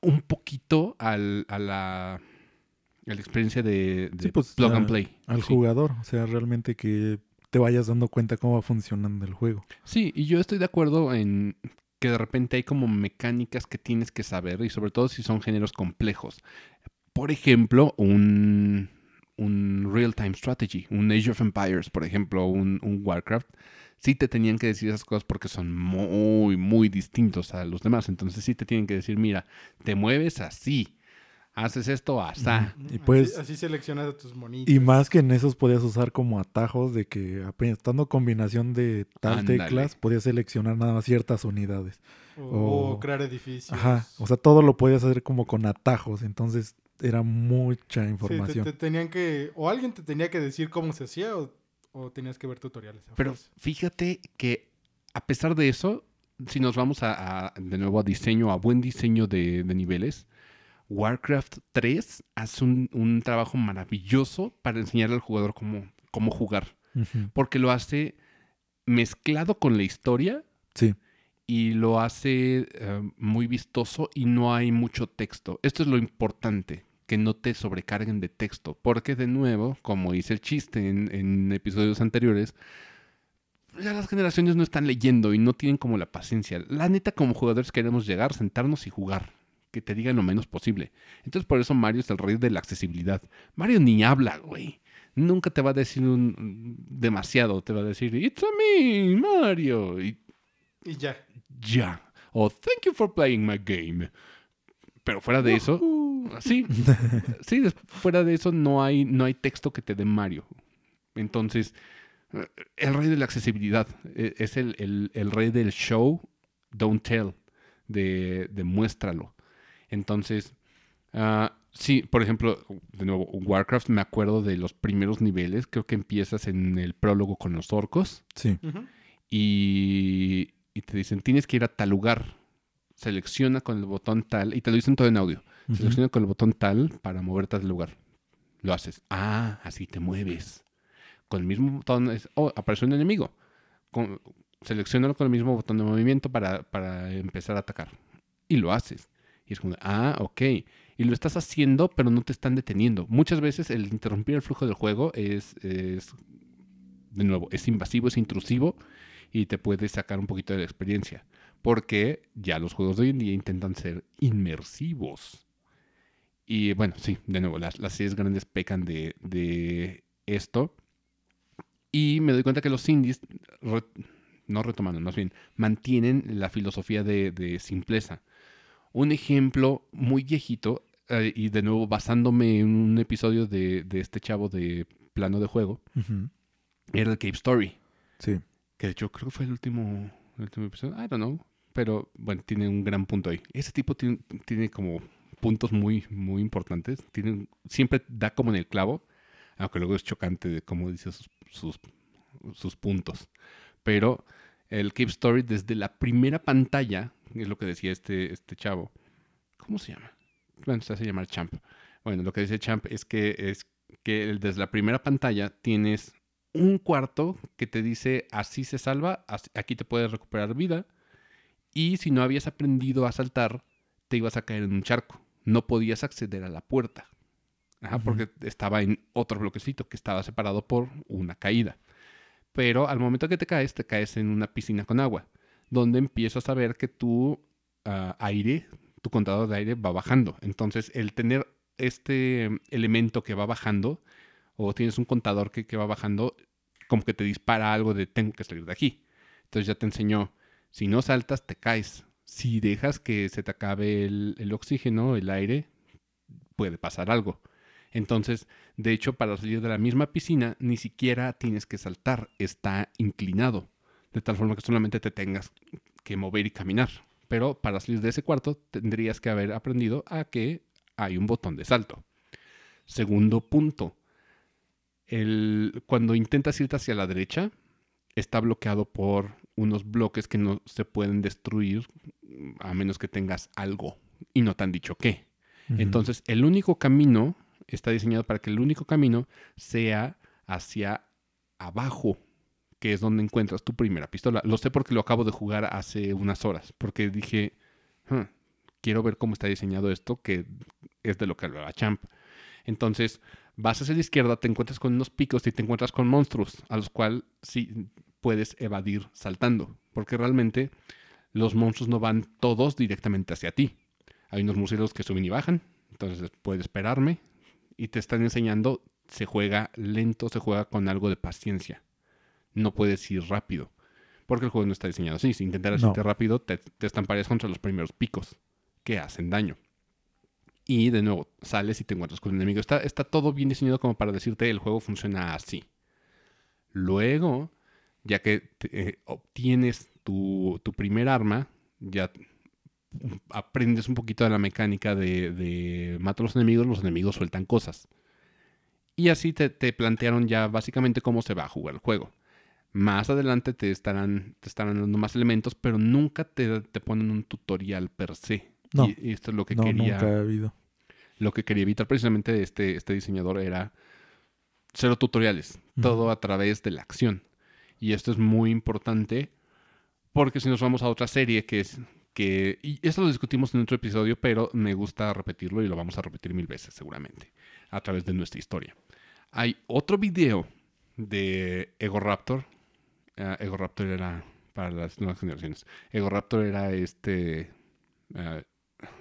un poquito al- a, la, a la experiencia de, de Sí, pues, plug and play. al Sí. jugador. O sea, realmente que te vayas dando cuenta cómo va funcionando el juego. Sí, y yo estoy de acuerdo en que de repente hay como mecánicas que tienes que saber y sobre todo si son géneros complejos. Por ejemplo, un, un real-time strategy, un Age of Empires, por ejemplo, un, un Warcraft, sí te tenían que decir esas cosas porque son muy, muy distintos a los demás. Entonces sí te tienen que decir, mira, te mueves así, haces esto asá. Y Así- pues- Así, seleccionas a tus monitos. Y más que en esos podías usar como atajos de que apenas estando combinación de tal teclas, podías seleccionar nada más ciertas unidades. O, o- o crear edificios. Ajá. O sea, todo lo podías hacer como con atajos. Entonces era mucha Sí, te- información. te, tenían que... O alguien te tenía que decir cómo se hacía o, o tenías que ver tutoriales. a Pero fuerza. fíjate que a pesar de eso, si nos vamos a, a- de nuevo a diseño, a buen diseño de, de niveles, Warcraft 3 hace un, un trabajo maravilloso para enseñarle al jugador cómo, cómo jugar. Porque lo hace mezclado con la historia Sí. y lo hace eh, muy vistoso y no hay mucho texto. Esto es lo importante, que no te sobrecarguen de texto, porque de nuevo, como hice el chiste en, en episodios anteriores, ya las generaciones no están leyendo y no tienen como la paciencia. La neta, como jugadores queremos llegar, sentarnos y jugar. Que te digan lo menos posible. Entonces, por eso Mario es el rey de la accesibilidad. Mario ni habla, güey. Nunca te va a decir un, demasiado. Te va a decir, It's a me, Mario. Y Y ya. ya. O thank you for playing my game. Pero fuera de eso, Uh, sí, <laughs> sí, fuera de eso no hay, no hay texto que te dé Mario. Entonces, eh, el rey de la accesibilidad eh, es el, el- el rey del show, don't tell, de, de muéstralo. Entonces, ah, sí, por ejemplo, de nuevo, Warcraft me acuerdo de los primeros niveles, creo que empiezas en el prólogo con los orcos Sí. y, y te dicen, tienes que ir a tal lugar. Selecciona con el botón tal, y te lo dicen todo en audio. Selecciona con el botón tal para moverte al lugar. Lo haces. Ah, así te mueves. Con el mismo botón, es, oh, apareció un enemigo. Con, seleccionalo con el mismo botón de movimiento para, para empezar a atacar. Y lo haces. Es como, ah, ok. Y lo estás haciendo, pero no te están deteniendo. Muchas veces el interrumpir el flujo del juego es, es de nuevo, es invasivo, es intrusivo y te puede sacar un poquito de la experiencia. Porque ya los juegos de hoy en día intentan ser inmersivos. Y bueno, sí, de nuevo, las, las series grandes pecan de, esto. Y me doy cuenta que los indies, no retomando, más bien, mantienen la filosofía de, de simpleza. Un ejemplo muy viejito, eh, y de nuevo basándome en un episodio de, de este chavo de plano de juego, Ujú. era el Cape Story. Sí. Que de hecho creo que fue el último, el último episodio. I don't know. Pero bueno, tiene un gran punto ahí. Ese tipo tiene, tiene como puntos muy, muy importantes. Tiene, siempre da como en el clavo. Aunque luego es chocante de cómo dice sus, sus, sus puntos. Pero el Cape Story desde la primera pantalla, es lo que decía este, este chavo. ¿Cómo se llama? Bueno, se hace llamar Champ. Bueno, lo que dice Champ es que es que desde la primera pantalla tienes un cuarto que te dice así se salva, aquí te puedes recuperar vida. Y si no habías aprendido a saltar, te ibas a caer en un charco. No podías acceder a la puerta. Ajá, porque estaba en otro bloquecito que estaba separado por una caída. Pero al momento que te caes, te caes en una piscina con agua, donde empiezas a ver que tu ah, aire, tu contador de aire va bajando. Entonces, el tener este em, elemento que va bajando, o tienes un contador que, va bajando, como que te dispara algo de tengo que salir de aquí. Entonces ya te enseñó, si no saltas, te caes. Si dejas que se te acabe el oxígeno, el aire, puede pasar algo. Entonces, de hecho, para salir de la misma piscina, ni siquiera tienes que saltar, está inclinado, de tal forma que solamente te tengas que mover y caminar. Pero para salir de ese cuarto, tendrías que haber aprendido a que hay un botón de salto. Segundo punto, el, cuando intentas irte hacia la derecha, está bloqueado por unos bloques que no se pueden destruir a menos que tengas algo y no te han dicho qué. Entonces, el único camino está diseñado para que el único camino sea hacia abajo, que es donde encuentras tu primera pistola. Lo sé porque lo acabo de jugar hace unas horas, porque dije, "Hmm, quiero ver cómo está diseñado esto, que es de lo que hablaba Champ. Entonces, vas hacia la izquierda, te encuentras con unos picos y te encuentras con monstruos, a los cuales sí puedes evadir saltando, porque realmente los monstruos no van todos directamente hacia ti. Hay unos murciélagos que suben y bajan, entonces puedes esperarme y te están enseñando, se juega lento, se juega con algo de paciencia. No puedes ir rápido, porque el juego no está diseñado así. Si intentaras No. irte rápido, te, te estamparías contra los primeros picos que hacen daño. Y de nuevo, sales y te encuentras con un enemigo. Está, está todo bien diseñado como para decirte el juego funciona así. Luego, ya que te- eh, obtienes tu, tu primer arma, ya aprendes un poquito de la mecánica de, de mata a los enemigos, los enemigos sueltan cosas. Y así te, te plantearon ya básicamente cómo se va a jugar el juego. Más adelante te estarán, te estarán dando más elementos, pero nunca te, te ponen un tutorial per se. No. Y, y esto es lo que no, quería nunca ha habido. lo que quería evitar precisamente este, este diseñador era cero tutoriales, todo a través de la acción. Y esto es muy importante porque si nos vamos a otra serie que es que, y esto lo discutimos en otro episodio, pero me gusta repetirlo y lo vamos a repetir mil veces seguramente a través de nuestra historia. Hay otro video de Ego Raptor. Ah, Ego Raptor era para las nuevas generaciones. Ego Raptor era este ah,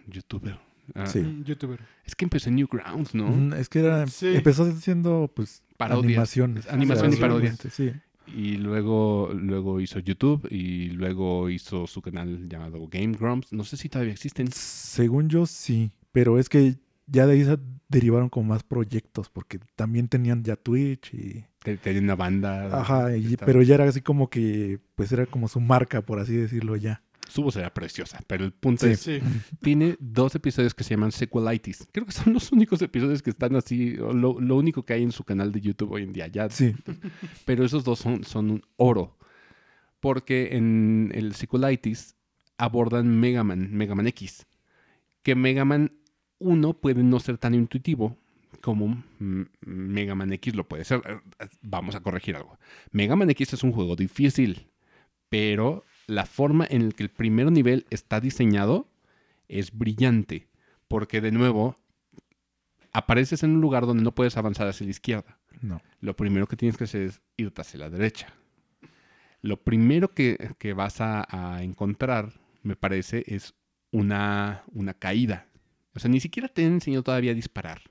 youtuber. Ah, Sí. Mm, Youtuber. es que empecé en Newgrounds, ¿no? Es que era, Sí. empezó siendo pues Parodias. animaciones. Animación y parodia. Sí. Y luego, luego hizo YouTube y luego hizo su canal llamado Game Grumps. No sé si todavía existen. Según yo sí, pero es que ya de ahí se derivaron con más proyectos porque también tenían ya Twitch y Te- Tenían una banda. ajá, y- pero ya era así como que pues era como su marca por así decirlo ya. Su voz era preciosa, pero el punto Sí. es, Sí. tiene dos episodios que se llaman Sequelitis. Creo que son los únicos episodios que están así, lo, lo único que hay en su canal de YouTube hoy en día. Ya Sí. Pero esos dos son, son un oro. Porque en el Sequelitis abordan Mega Man, Mega Man X. Que Mega Man 1 puede no ser tan intuitivo como Mega Man X lo puede ser. Vamos a corregir algo. Mega Man X es un juego difícil. Pero la forma en la que el primer nivel está diseñado es brillante. Porque de nuevo, apareces en un lugar donde no puedes avanzar hacia la izquierda No. lo primero que tienes que hacer es irte hacia la derecha. Lo primero que, que vas a, a encontrar, me parece, es una, una caída. O sea, ni siquiera te han enseñado todavía a disparar.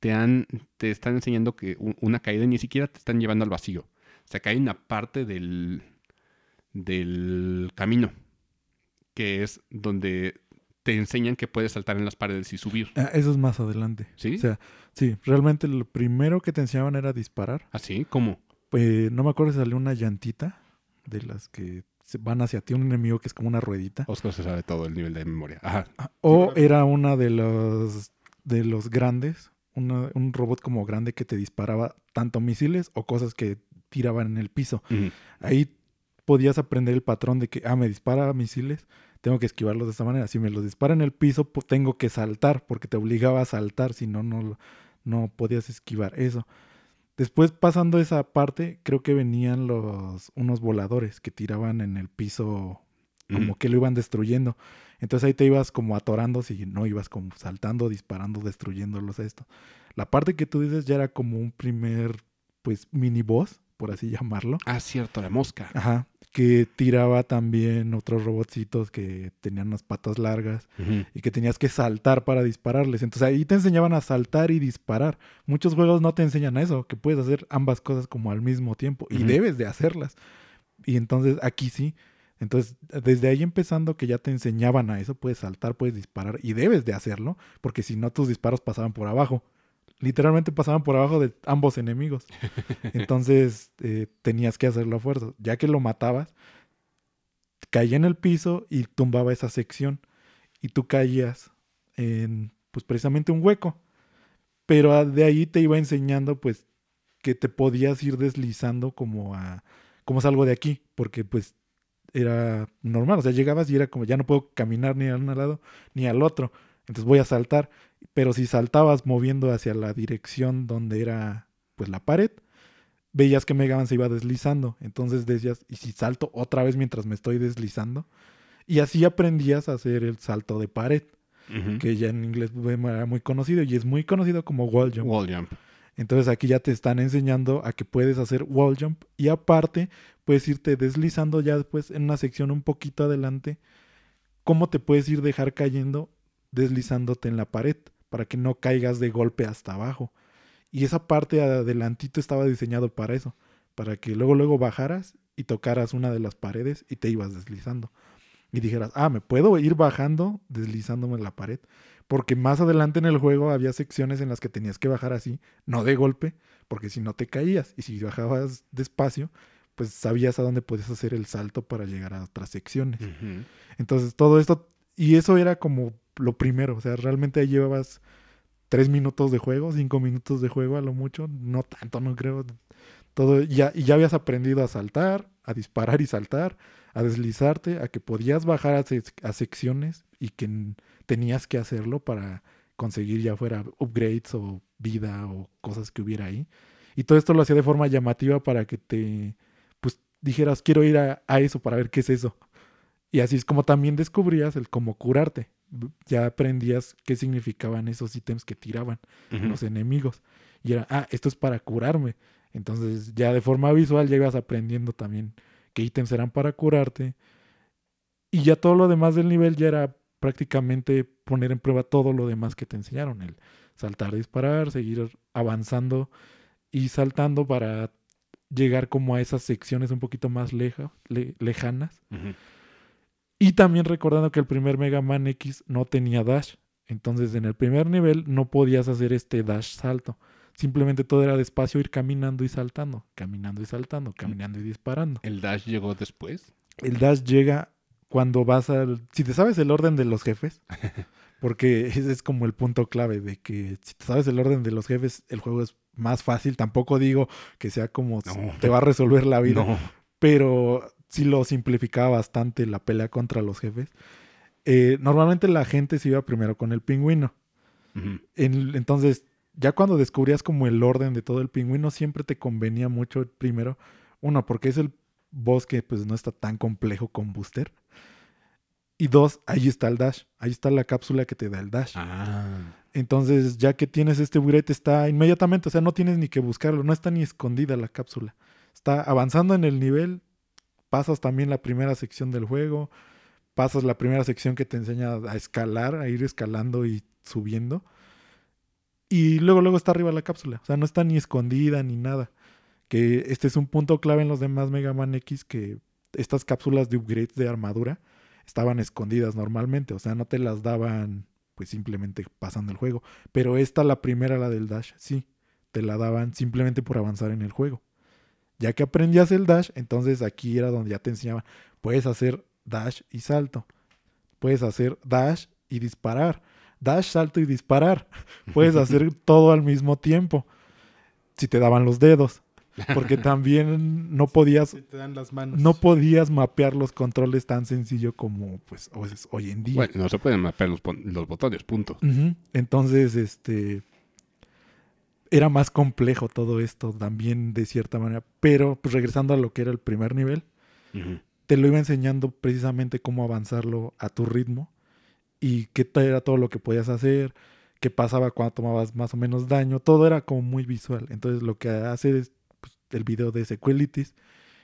Te, han, te están enseñando que una caída y ni siquiera te están llevando al vacío. O sea, que hay una parte del, del camino que es donde te enseñan que puedes saltar en las paredes y subir. Ah, eso es más adelante. ¿Sí? O sea, sí, realmente lo primero que te enseñaban era disparar. ¿Así? ¿Cómo? Pues no me acuerdo si salió una llantita de las que se van hacia ti, un enemigo que es como una ruedita. Oscar se sabe todo el nivel de memoria. Ajá. Ah, O era una de los de los grandes, una- un robot como grande que te disparaba tanto misiles o cosas que tiraban en el piso. Ahí podías aprender el patrón de que, ah, me dispara misiles, tengo que esquivarlos de esta manera. Si me los dispara en el piso, pues tengo que saltar, porque te obligaba a saltar, si no, no, no podías esquivar eso. Después, pasando esa parte, creo que venían los unos voladores que tiraban en el piso, como que lo iban destruyendo. Entonces ahí te ibas como atorando si no ibas como saltando, disparando, destruyéndolos a esto. La parte que tú dices ya era como un primer, pues, mini boss, por así llamarlo. Ah, cierto, la mosca. Ajá. Que tiraba también otros robotcitos que tenían unas patas largas y que tenías que saltar para dispararles. Entonces ahí te enseñaban a saltar y disparar. Muchos juegos no te enseñan a eso, que puedes hacer ambas cosas como al mismo tiempo y debes de hacerlas. Y entonces aquí sí. Entonces, desde ahí empezando que ya te enseñaban a eso, puedes saltar, puedes disparar y debes de hacerlo, porque si no tus disparos pasaban por abajo. Literalmente pasaban por abajo de ambos enemigos. <laughs> Entonces eh, tenías que hacerlo a fuerza. Ya que lo matabas, caía en el piso y tumbaba esa sección. Y tú caías en, pues precisamente un hueco. Pero a- de ahí te iba enseñando, pues, que te podías ir deslizando como a, como salgo de aquí, porque pues era normal, o sea, llegabas y era como, ya no puedo caminar ni a un lado ni al otro, entonces voy a saltar, pero si saltabas moviendo hacia la dirección donde era, pues, la pared, veías que Mega Man se iba deslizando, entonces decías, ¿y si salto otra vez mientras me estoy deslizando? Y así aprendías a hacer el salto de pared que ya en inglés era muy conocido y es muy conocido como wall jump. Wall jump. Entonces aquí ya te están enseñando a que puedes hacer wall jump y aparte puedes irte deslizando ya después en una sección un poquito adelante, cómo te puedes ir dejar cayendo deslizándote en la pared para que no caigas de golpe hasta abajo. Y esa parte adelantito estaba diseñado para eso, para que luego luego bajaras y tocaras una de las paredes y te ibas deslizando. Y dijeras, ah, me puedo ir bajando deslizándome en la pared. Porque más adelante en el juego había secciones en las que tenías que bajar así, no de golpe, porque si no te caías. Y si bajabas despacio, pues sabías a dónde podías hacer el salto para llegar a otras secciones. Entonces todo esto, y eso era como lo primero, o sea, realmente ahí llevabas tres minutos de juego, cinco minutos de juego a lo mucho, no tanto, no creo. Todo, ya, y ya habías aprendido a saltar, a disparar y saltar, a deslizarte, a que podías bajar a, sec- a secciones y que tenías que hacerlo para conseguir ya fuera upgrades o vida o cosas que hubiera ahí. Y todo esto lo hacía de forma llamativa para que te, pues, dijeras, quiero ir a eso para ver qué es eso. Y así es como también descubrías el cómo curarte. Ya aprendías qué significaban esos ítems que tiraban los enemigos. Y era, ah, esto es para curarme. Entonces ya de forma visual llegas aprendiendo también qué ítems eran para curarte. Y ya todo lo demás del nivel ya era prácticamente poner en prueba todo lo demás que te enseñaron. El saltar, disparar, seguir avanzando y saltando para llegar como a esas secciones un poquito más leja- le- lejanas. Y también recordando que el primer Mega Man X no tenía dash. Entonces en el primer nivel no podías hacer este dash salto. Simplemente todo era despacio ir caminando y saltando, caminando y saltando, caminando y disparando. ¿El dash llegó después? El dash llega cuando vas al... Si te sabes el orden de los jefes, <laughs> porque ese es como el punto clave de que si te sabes el orden de los jefes, el juego es más fácil. Tampoco digo que sea como No. te va a resolver la vida <laughs> No. pero sí lo simplificaba bastante la pelea contra los jefes. Eh, normalmente la gente se iba primero con el pingüino. En- entonces, ya cuando descubrías como el orden de todo el pingüino, siempre te convenía mucho primero, uno, porque es el boss que pues no está tan complejo con booster. Y dos, ahí está el dash, ahí está la cápsula que te da el dash. Ah. Entonces, ya que tienes este burete, está inmediatamente, o sea, no tienes ni que buscarlo, no está ni escondida la cápsula. Está avanzando en el nivel, pasas también la primera sección del juego, pasas la primera sección que te enseña a escalar, a ir escalando y subiendo. Y luego, luego está arriba la cápsula, o sea, no está ni escondida ni nada. Que este es un punto clave en los demás Mega Man X, que estas cápsulas de upgrades de armadura estaban escondidas normalmente, o sea, no te las daban pues simplemente pasando el juego. Pero esta, la primera, la del dash, sí, te la daban simplemente por avanzar en el juego. Ya que aprendías el dash, entonces aquí era donde ya te enseñaba, puedes hacer dash y salto. Puedes hacer dash y disparar. Dash, salto y disparar. <laughs> Puedes hacer todo al mismo tiempo. Si te daban los dedos. Porque <laughs> también no podías, Se te dan las manos. no podías mapear los controles tan sencillo como pues hoy en día. Bueno, no se pueden mapear los, botones, punto. Entonces, este era más complejo todo esto también de cierta manera, pero pues regresando a lo que era el primer nivel, te lo iba enseñando precisamente cómo avanzarlo a tu ritmo y qué era todo lo que podías hacer, qué pasaba cuando tomabas más o menos daño, todo era como muy visual. Entonces lo que hace es, pues, el video de Sequelitis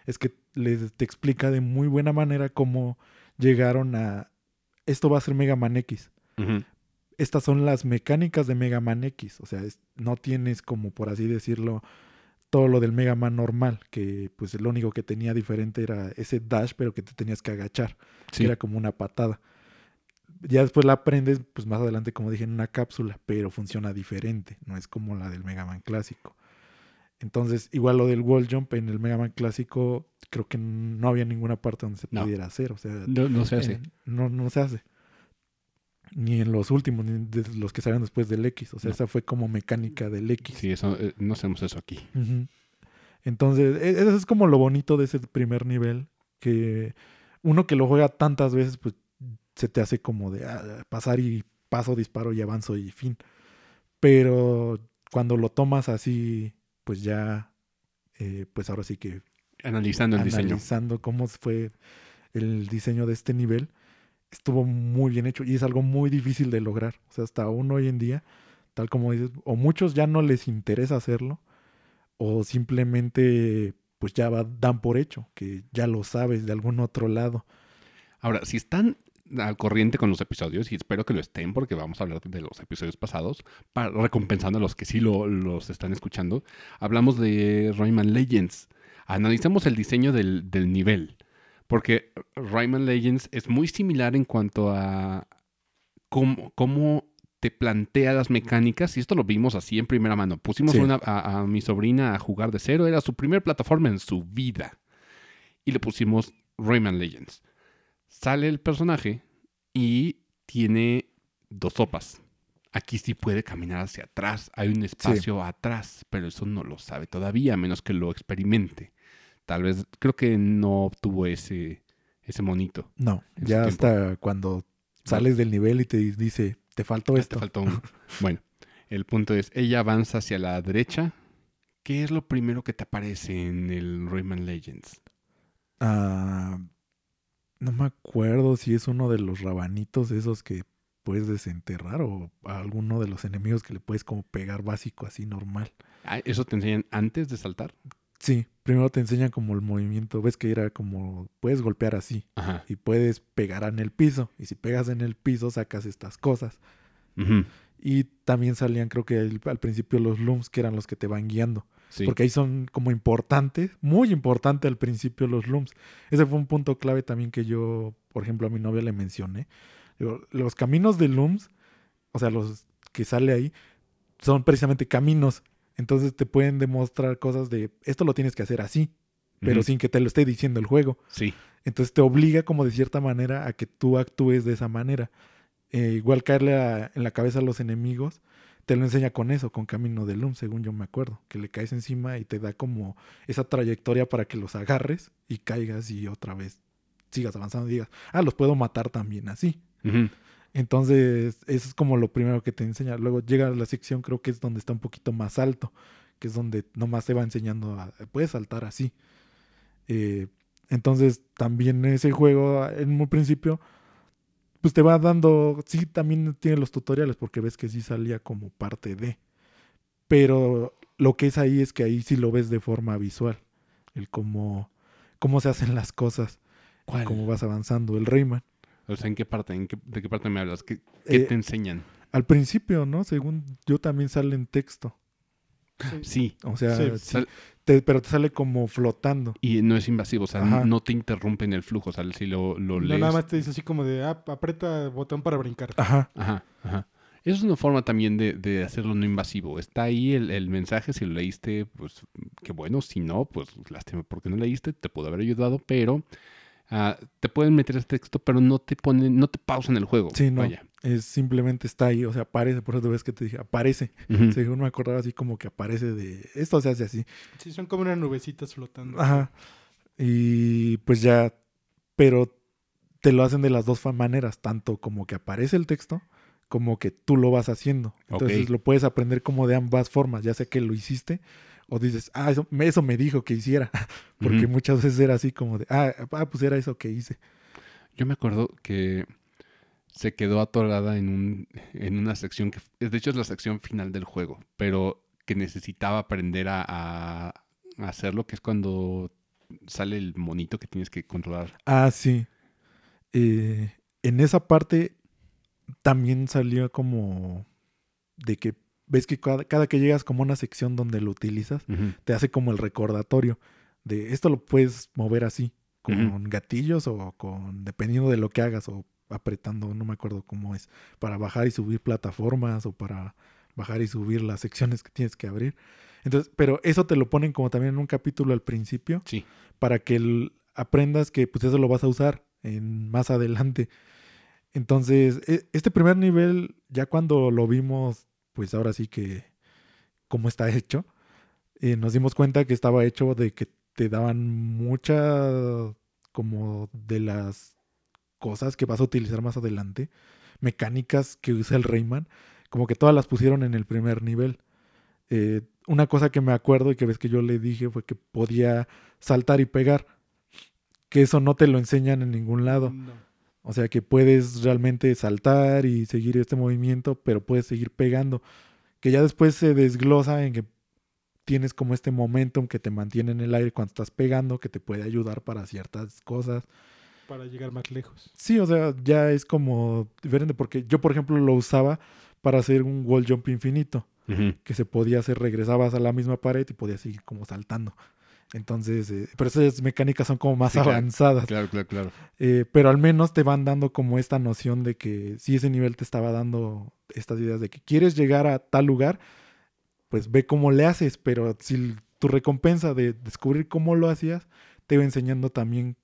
es que les te explica de muy buena manera cómo llegaron a esto va a ser Mega Man X. Estas son las mecánicas de Mega Man X, o sea, es- no tienes como por así decirlo todo lo del Mega Man normal, que pues lo único que tenía diferente era ese dash, pero que te tenías que agachar Sí. que era como una patada. Ya después la aprendes, pues más adelante, como dije, en una cápsula, pero funciona diferente, no es como la del Mega Man clásico. Entonces, igual lo del wall jump en el Mega Man clásico, creo que no había ninguna parte donde se No. pudiera hacer, o sea, No, no se hace. en- no, no se hace. Ni en los últimos, ni de los que salieron después del X, o sea, No. esa fue como mecánica del X. Sí, eso, eh, no hacemos eso aquí. Entonces, e- eso es como lo bonito de ese primer nivel, que uno que lo juega tantas veces, pues se te hace como de ah, pasar y paso, disparo y avanzo y fin. Pero cuando lo tomas así, pues ya, eh, pues ahora sí que Analizando el diseño. analizando cómo fue el diseño de este nivel, estuvo muy bien hecho y es algo muy difícil de lograr. O sea, hasta aún hoy en día, tal como dices, o muchos ya no les interesa hacerlo, o simplemente pues ya dan por hecho, que ya lo sabes de algún otro lado. Ahora, si están al corriente con los episodios, y espero que lo estén porque vamos a hablar de los episodios pasados, para, recompensando a los que sí lo, los están escuchando, hablamos de Rayman Legends. Analizamos el diseño del, del nivel, porque Rayman Legends es muy similar en cuanto a cómo, cómo te plantea las mecánicas, y esto lo vimos así en primera mano. Pusimos Sí. una- a, a mi sobrina a jugar de cero, era su primer plataforma en su vida, y le pusimos Rayman Legends sale el personaje y tiene dos sopas. Aquí sí puede caminar hacia atrás. Hay un espacio atrás, pero eso no lo sabe todavía, a menos que lo experimente. Tal vez, creo que no obtuvo ese, ese monito. No, ya tiempo. hasta cuando sales del nivel y te dice, te faltó Ah, esto. Te faltó uno. <laughs> bueno, el punto es, ella avanza hacia la derecha. ¿Qué es lo primero que te aparece en el Rayman Legends? Ah, no me acuerdo si es uno de los rabanitos esos que puedes desenterrar o a alguno de los enemigos que le puedes como pegar básico así normal. Ah, ¿Eso te enseñan antes de saltar? Sí, primero te enseñan como el movimiento, ves que era como puedes golpear así Ajá. y puedes pegar en el piso y si pegas en el piso sacas estas cosas. Y también salían creo que al, al principio los looms que eran los que te van guiando. Sí. Porque ahí son como importantes, muy importante al principio los looms. Ese fue un punto clave también que yo, por ejemplo, a mi novia le mencioné. Digo, los caminos de looms, o sea, los que sale ahí, son precisamente caminos. Entonces te pueden demostrar cosas de esto lo tienes que hacer así, pero sin que te lo esté diciendo el juego. Sí. Entonces te obliga como de cierta manera a que tú actúes de esa manera. Eh, igual caerle a- en la cabeza a los enemigos, te lo enseña con eso, con Camino de Loom, según yo me acuerdo. Que le caes encima y te da como esa trayectoria para que los agarres y caigas y otra vez sigas avanzando y digas, ah, los puedo matar también así. Entonces, eso es como lo primero que te enseña. Luego llega a la sección, creo que es donde está un poquito más alto, que es donde nomás te va enseñando a, puedes saltar así. Eh, entonces, también ese juego, en un principio, pues te va dando, sí, también tiene los tutoriales, porque ves que sí salía como parte de. Pero lo que es ahí es que ahí sí lo ves de forma visual, el cómo, cómo se hacen las cosas, ¿Cuál? cómo vas avanzando. El Rayman. O sea, ¿en qué parte? ¿En qué- ¿De qué parte me hablas? ¿Qué, qué Eh, te enseñan? Al principio, ¿no? Según yo también sale en texto. Sí. Sí. O sea, Sí, sí, Sal- te- pero te sale como flotando. y no es invasivo, o sea, Ajá. no te interrumpe en el flujo, o sea, si lo, lo No, lees. nada más te dice así como de, ah, aprieta botón para brincar. Ajá. Ajá, ajá. Eso es una forma también de, de hacerlo no invasivo. Está ahí el, el mensaje, si lo leíste, pues qué bueno. Si no, pues lástima porque no leíste, te pudo haber ayudado, pero ah, te pueden meter ese texto, pero no te ponen, no te pausan el juego. Sí, no. Vaya. Es simplemente está ahí, o sea, aparece, por eso ves que te dije, aparece. Ujú. Según me acordaba así como que aparece de, esto se hace así. Sí, son como unas nubecitas flotando. Ajá. Y pues ya, pero te lo hacen de las dos maneras, tanto como que aparece el texto, como que tú lo vas haciendo. Entonces lo puedes aprender como de ambas formas, ya sea que lo hiciste o dices, ah, eso, me- eso me dijo que hiciera, <laughs> porque muchas veces era así como de, ah, ah, pues era eso que hice. Yo me acuerdo que se quedó atorada en, un, en una sección que, de hecho, es la sección final del juego, pero que necesitaba aprender a, a- a hacerlo, que es cuando sale el monito que tienes que controlar. Ah, sí. Eh, en esa parte también salió como de que ves que cada, cada que llegas como a una sección donde lo utilizas, te hace como el recordatorio de esto lo puedes mover así, con gatillos o con, dependiendo de lo que hagas o apretando, no me acuerdo cómo es, para bajar y subir plataformas o para bajar y subir las secciones que tienes que abrir. Entonces, pero eso te lo ponen como también en un capítulo al principio Sí. para que el- aprendas que pues eso lo vas a usar en más adelante. Entonces, e- este primer nivel, ya cuando lo vimos, pues ahora sí que cómo está hecho, eh, nos dimos cuenta que estaba hecho de que te daban mucha como de las cosas que vas a utilizar más adelante, mecánicas que usa el Rayman, como que todas las pusieron en el primer nivel. Eh, una cosa que me acuerdo y que ves que yo le dije fue que podía saltar y pegar, que eso no te lo enseñan en ningún lado. No. O sea que puedes realmente saltar y seguir este movimiento, pero puedes seguir pegando. Que ya después se desglosa en que tienes como este momentum que te mantiene en el aire cuando estás pegando, que te puede ayudar para ciertas cosas. Para llegar más lejos. Sí, o sea, ya es como diferente porque yo, por ejemplo, lo usaba para hacer un wall jump infinito, que se podía hacer, regresabas a la misma pared y podías seguir como saltando. Entonces, eh, pero esas mecánicas son como más Sí, avanzadas. Claro, claro, claro. Eh, pero al menos te van dando como esta noción de que si ese nivel te estaba dando estas ideas de que quieres llegar a tal lugar, pues ve cómo le haces, pero si tu recompensa de descubrir cómo lo hacías, te va enseñando también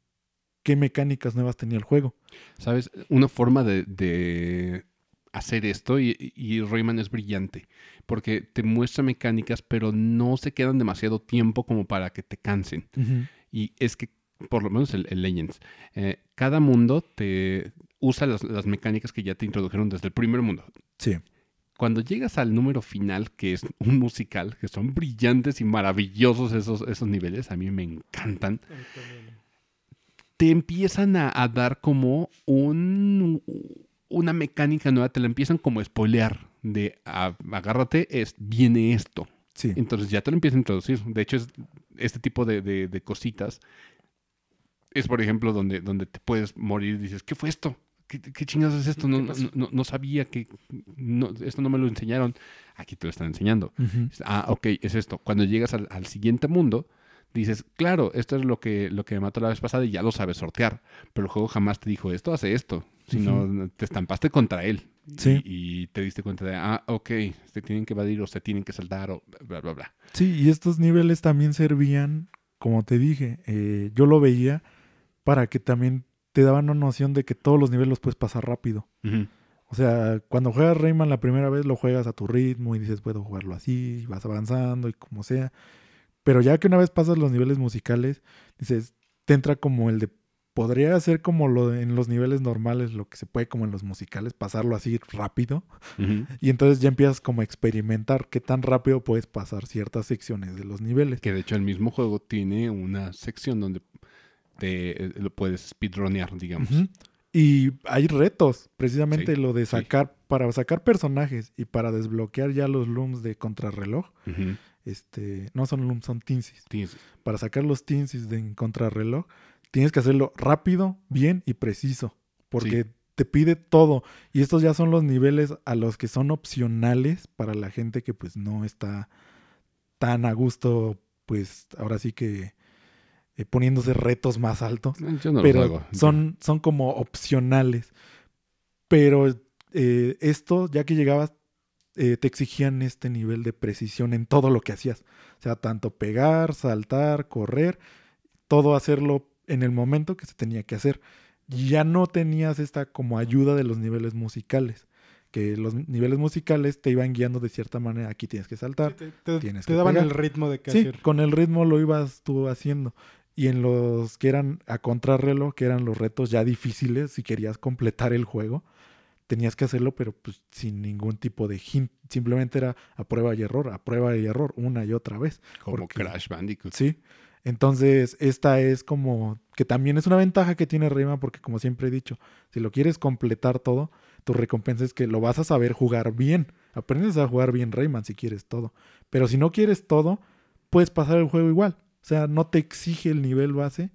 qué mecánicas nuevas tenía el juego. ¿Sabes? Una forma de, de hacer esto, y, y Rayman es brillante, porque te muestra mecánicas, pero no se quedan demasiado tiempo como para que te cansen. Y es que, por lo menos el, el Legends, eh, cada mundo te usa las, las mecánicas que ya te introdujeron desde el primer mundo. Sí. Cuando llegas al número final, que es un musical, que son brillantes y maravillosos esos, esos niveles, a mí me encantan, te empiezan a, a dar como un, una mecánica nueva, te la empiezan como a spoilear de "Ah, agárrate, es, viene esto. Sí. Entonces ya te lo empiezan a introducir. De hecho, es este tipo de, de- de cositas. Es, por ejemplo, donde, donde te puedes morir y dices, ¿qué fue esto? ¿Qué, qué chingados es esto? No, ¿Qué no, no- no sabía que... no- esto no me lo enseñaron. Aquí te lo están enseñando. Ah, ok, es esto. Cuando llegas al, al siguiente mundo, dices, claro, esto es lo que, lo que me mató la vez pasada y ya lo sabes sortear. Pero el juego jamás te dijo, esto hace esto. Sino te estampaste contra él. Sí. Y, y te diste cuenta de, ah, ok, se tienen que evadir o se tienen que saltar o bla, bla, bla. Sí, y estos niveles también servían, como te dije, eh, yo lo veía para que también te daban una noción de que todos los niveles los puedes pasar rápido. O sea, cuando juegas Rayman la primera vez lo juegas a tu ritmo y dices, puedo jugarlo así, y vas avanzando y como sea. Pero ya que una vez pasas los niveles musicales, dices, te entra como el de, podría ser como lo de- en los niveles normales, lo que se puede como en los musicales, pasarlo así rápido. Y entonces ya empiezas como a experimentar qué tan rápido puedes pasar ciertas secciones de los niveles. Que de hecho el mismo juego tiene una sección donde te, eh, lo puedes speedronear, digamos. Y hay retos, precisamente Sí, lo de sí. sacar, para sacar personajes y para desbloquear ya los looms de contrarreloj. Este, no son looms, son tinsis. Para sacar los tinsis de contrarreloj, tienes que hacerlo rápido, bien y preciso. Porque te pide todo. Y estos ya son los niveles a los que son opcionales para la gente que pues no está tan a gusto, pues ahora sí que eh, poniéndose retos más altos. Yo no pero hago. son, son como opcionales. Pero eh, esto, ya que llegabas, eh, te exigían este nivel de precisión en todo lo que hacías. O sea, tanto pegar, saltar, correr, todo hacerlo en el momento que se tenía que hacer. Ya no tenías esta como ayuda de los niveles musicales. Que los niveles musicales te iban guiando de cierta manera. Aquí tienes que saltar. Sí, te, te- tienes te que daban pegar. el ritmo de qué Sí, hacer. con el ritmo lo ibas tú haciendo. Y en los que eran a contrarreloj, que eran los retos ya difíciles, si querías completar el juego, tenías que hacerlo, pero pues sin ningún tipo de hint. Simplemente era a prueba y error, a prueba y error, una y otra vez. Como porque- Crash Bandicoot. Sí. Entonces, esta es como que también es una ventaja que tiene Rayman, porque como siempre he dicho, si lo quieres completar todo, tu recompensa es que lo vas a saber jugar bien. Aprendes a jugar bien Rayman si quieres todo. Pero si no quieres todo, puedes pasar el juego igual. O sea, no te exige el nivel base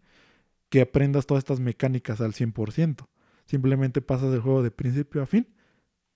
que aprendas todas estas mecánicas al 100%. Simplemente pasas el juego de principio a fin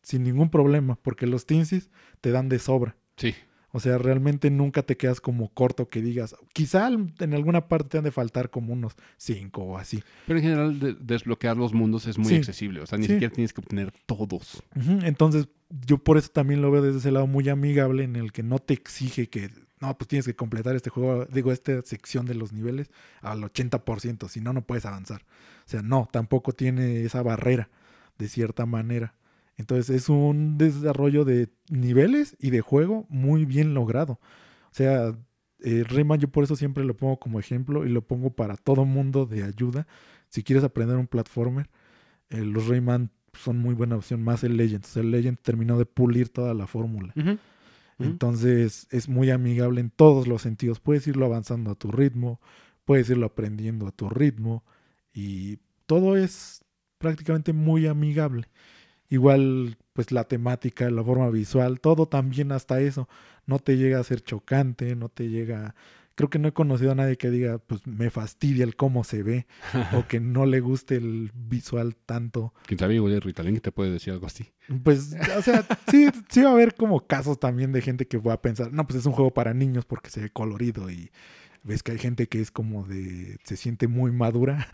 sin ningún problema, porque los Tinsis te dan de sobra. Sí. O sea, realmente nunca te quedas como corto que digas, quizá en alguna parte te han de faltar como unos 5 o así. Pero en general de- desbloquear los mundos es muy Sí. accesible. O sea, ni Sí. siquiera tienes que obtener todos. Entonces, yo por eso también lo veo desde ese lado muy amigable en el que no te exige que, no, pues tienes que completar este juego, digo, esta sección de los niveles al 80%, si no, no puedes avanzar. O sea, no, tampoco tiene esa barrera de cierta manera. Entonces, es un desarrollo de niveles y de juego muy bien logrado. O sea, eh, Rayman yo por eso siempre lo pongo como ejemplo y lo pongo para todo mundo de ayuda. Si quieres aprender un platformer, eh, los Rayman son muy buena opción, más el Legends. El Legends terminó de pulir toda la fórmula. Entonces es muy amigable en todos los sentidos. Puedes irlo avanzando a tu ritmo, puedes irlo aprendiendo a tu ritmo y todo es prácticamente muy amigable. Igual, pues la temática, la forma visual, todo también hasta eso. No te llega a ser chocante, no te llega... Creo que no he conocido a nadie que diga, pues me fastidia el cómo se ve <laughs> o que no le guste el visual tanto. Quién sabe, el Ritalin que te puede decir algo así. Pues, o sea, <laughs> sí, sí va a haber como casos también de gente que va a pensar, no, pues es un juego para niños porque se ve colorido y ves que hay gente que es como de, se siente muy madura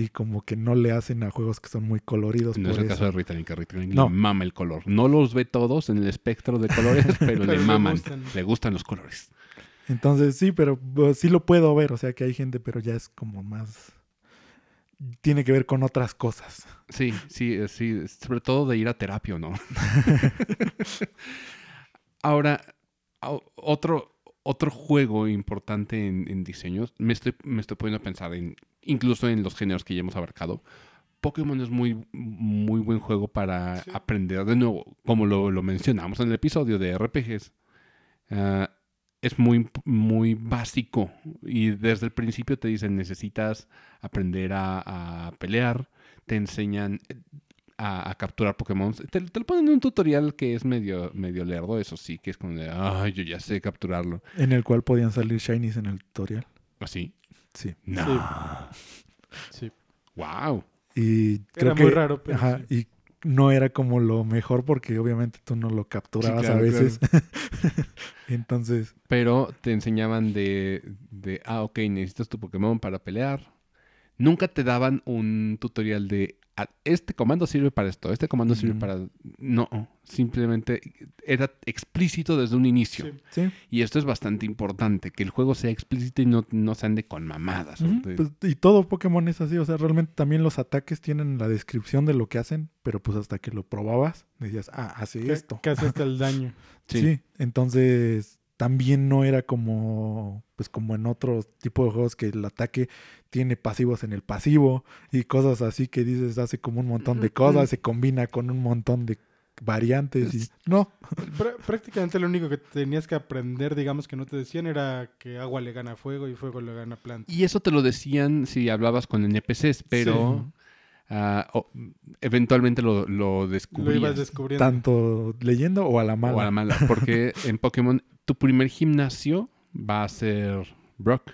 y como que no le hacen a juegos que son muy coloridos. No es por el caso eso. de Ritalin, que Ritalin No. le mama el color. No los ve todos en el espectro de colores, pero, <laughs> Pero le le maman. gustan. Le gustan los colores. Entonces sí, pero pues, sí lo puedo ver, o sea que hay gente, pero ya es como más, tiene que ver con otras cosas. Sí, sí, eh, sí. Sobre todo de ir a terapia, ¿no? <laughs> <laughs> Ahora, otro, otro juego importante en, en diseños, me estoy, me estoy poniendo a pensar en, incluso en los géneros que ya hemos abarcado. Pokémon es muy, muy buen juego para Sí. aprender de nuevo, como lo, lo mencionamos en el episodio de RPGs. Ah, es muy, muy básico y desde el principio te dicen necesitas aprender a, a pelear, te enseñan a, a capturar Pokémon. Te, te lo ponen en un tutorial que es medio, medio lerdo, eso sí, que es como de, ay, yo ya sé capturarlo. En el cual podían salir shinies en el tutorial. Así. Sí. No. Sí. Wow. Y creo Era que, muy raro, pero ajá, sí. y no era como lo mejor porque obviamente tú no lo capturabas claro, a veces. <laughs> Entonces, Pero te enseñaban de, de, ah, ok, necesitas tu Pokémon para pelear. Nunca te daban un tutorial de, ah, este comando sirve para esto, este comando sirve para... No, simplemente era explícito desde un inicio. Sí. sí. Y esto es bastante importante, que el juego sea explícito y no, no se ande con mamadas. Pues, y todo Pokémon es así, o sea, realmente también los ataques tienen la descripción de lo que hacen, pero pues hasta que lo probabas, decías, ah, hace Que- esto. Casi hasta el daño. <laughs> sí. Sí. entonces también no era como, pues como en otro tipo de juegos que el ataque tiene pasivos en el pasivo y cosas así que dices, hace como un montón de cosas, se combina con un montón de variantes y no, Prá- prácticamente lo único que tenías que aprender, digamos que no te decían, era que agua le gana fuego y fuego le gana planta. Y eso te lo decían si hablabas con NPCs, pero ah, eventualmente lo, lo Lo descubrías. ibas descubriendo. tanto leyendo o a la mala. O a la mala. Porque <laughs> en Pokémon tu primer gimnasio va a ser Brock.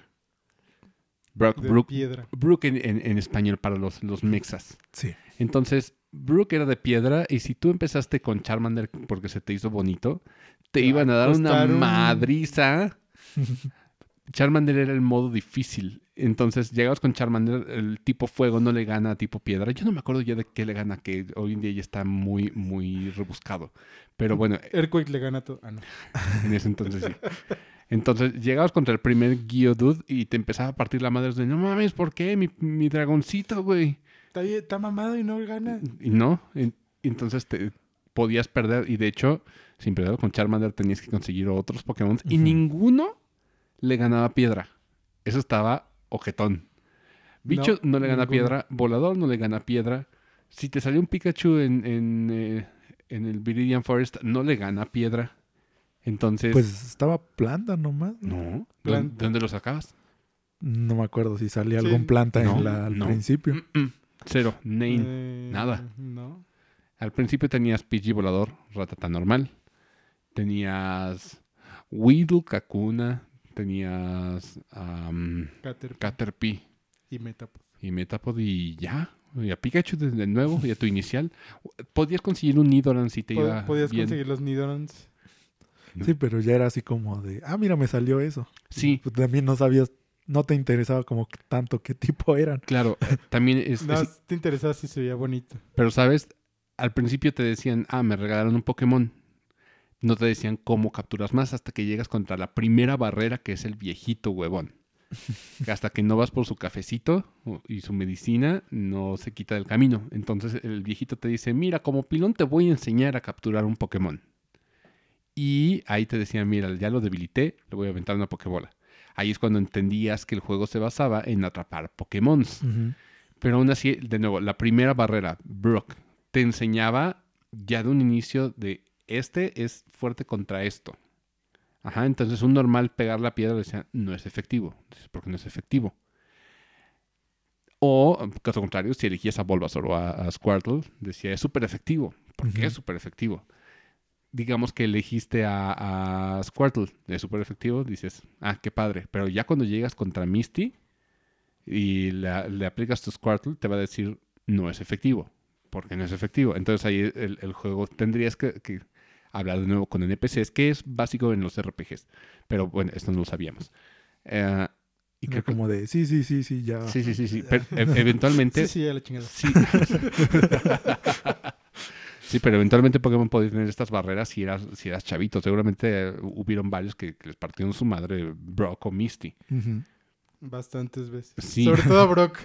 Brock, de Brook. piedra. Brook en, en- en español para los, los mexas. Sí. Entonces, Brook era de piedra y si tú empezaste con Charmander porque se te hizo bonito, te iban a dar una madriza. <laughs> Charmander era el modo difícil. Entonces, llegabas con Charmander, el tipo fuego no le gana a tipo piedra. Yo no me acuerdo ya de qué le gana, que hoy en día ya está muy, muy rebuscado. Pero bueno, Earthquake le gana todo. Ah, no. <laughs> en ese entonces sí. Entonces, llegabas contra el primer Geodude y te empezaba a partir la madre de, no mames, ¿por qué? Mi, mi dragoncito, güey. Está, bien- está mamado y no gana. Y no, en- entonces te podías perder. Y de hecho, sin perder con Charmander tenías que conseguir otros Pokémon. Y ninguno le ganaba piedra. Eso estaba ojetón. Bicho no, No, le gana piedra. Volador no le gana piedra. Si te salió un Pikachu en, en, eh, en el Viridian Forest, no le gana piedra. Entonces, Pues estaba planta nomás. no. ¿Dó- Planta. ¿De dónde lo sacabas? No me acuerdo si salía Sí. algún planta No, en la- al no. principio. Cero. Name. Eh, nada. No. Al principio tenías Pidgey volador, Ratata normal. Tenías Weedle, Kakuna. Tenías am, Caterpie Caterpie y Metapod. y Metapod y ya. Y a Pikachu desde de nuevo y a tu inicial. Podías conseguir un Nidoran si te Pod- iba Podías bien. conseguir los Nidorans. Sí, pero ya era así como de, ah, mira, me salió eso. Sí, Pues también no sabías, no te interesaba como tanto qué tipo eran. claro. También es, No, es- te interesaba si se veía bonito. Pero, ¿sabes? Al principio te decían, ah, me regalaron un Pokémon. No te decían cómo capturas más hasta que llegas contra la primera barrera que es el viejito huevón. Hasta que no vas por su cafecito y su medicina, no se quita del camino. Entonces el viejito te dice, mira, como pilón te voy a enseñar a capturar un Pokémon. Y ahí te decían, mira, ya lo debilité, le voy a aventar una Pokébola. Ahí es cuando entendías que el juego se basaba en atrapar Pokémon. Pero aún así, de nuevo, la primera barrera, Brock, te enseñaba ya de un inicio de este es fuerte contra esto. Ajá, entonces un normal pegar la piedra decía, no es efectivo. Dices, ¿por qué no es efectivo? O, caso contrario, si elegías a Bulbasaur o a, a Squirtle, decía, es súper efectivo. ¿Por qué es súper efectivo? Digamos que elegiste a, a Squirtle, es súper efectivo, dices, ah, qué padre. Pero ya cuando llegas contra Misty y la- le aplicas tu Squirtle, te va a decir, no es efectivo. Porque no es efectivo. Entonces ahí el, el juego tendrías que, que hablar de nuevo con NPCs, que es básico en los RPGs. Pero bueno, esto no lo sabíamos. Eh, y creo que- como de, sí, sí, sí, sí, ya. Sí, sí, sí, sí. <laughs> Pero e- eventualmente. Sí, sí, a la chingada. Sí. <laughs> Sí, pero eventualmente Pokémon podía tener estas barreras si eras, si eras chavito. Seguramente eh, hubieron varios que, que les partieron su madre Brock o Misty. Ujú. Bastantes veces. Sí. Sobre todo <laughs> Brock.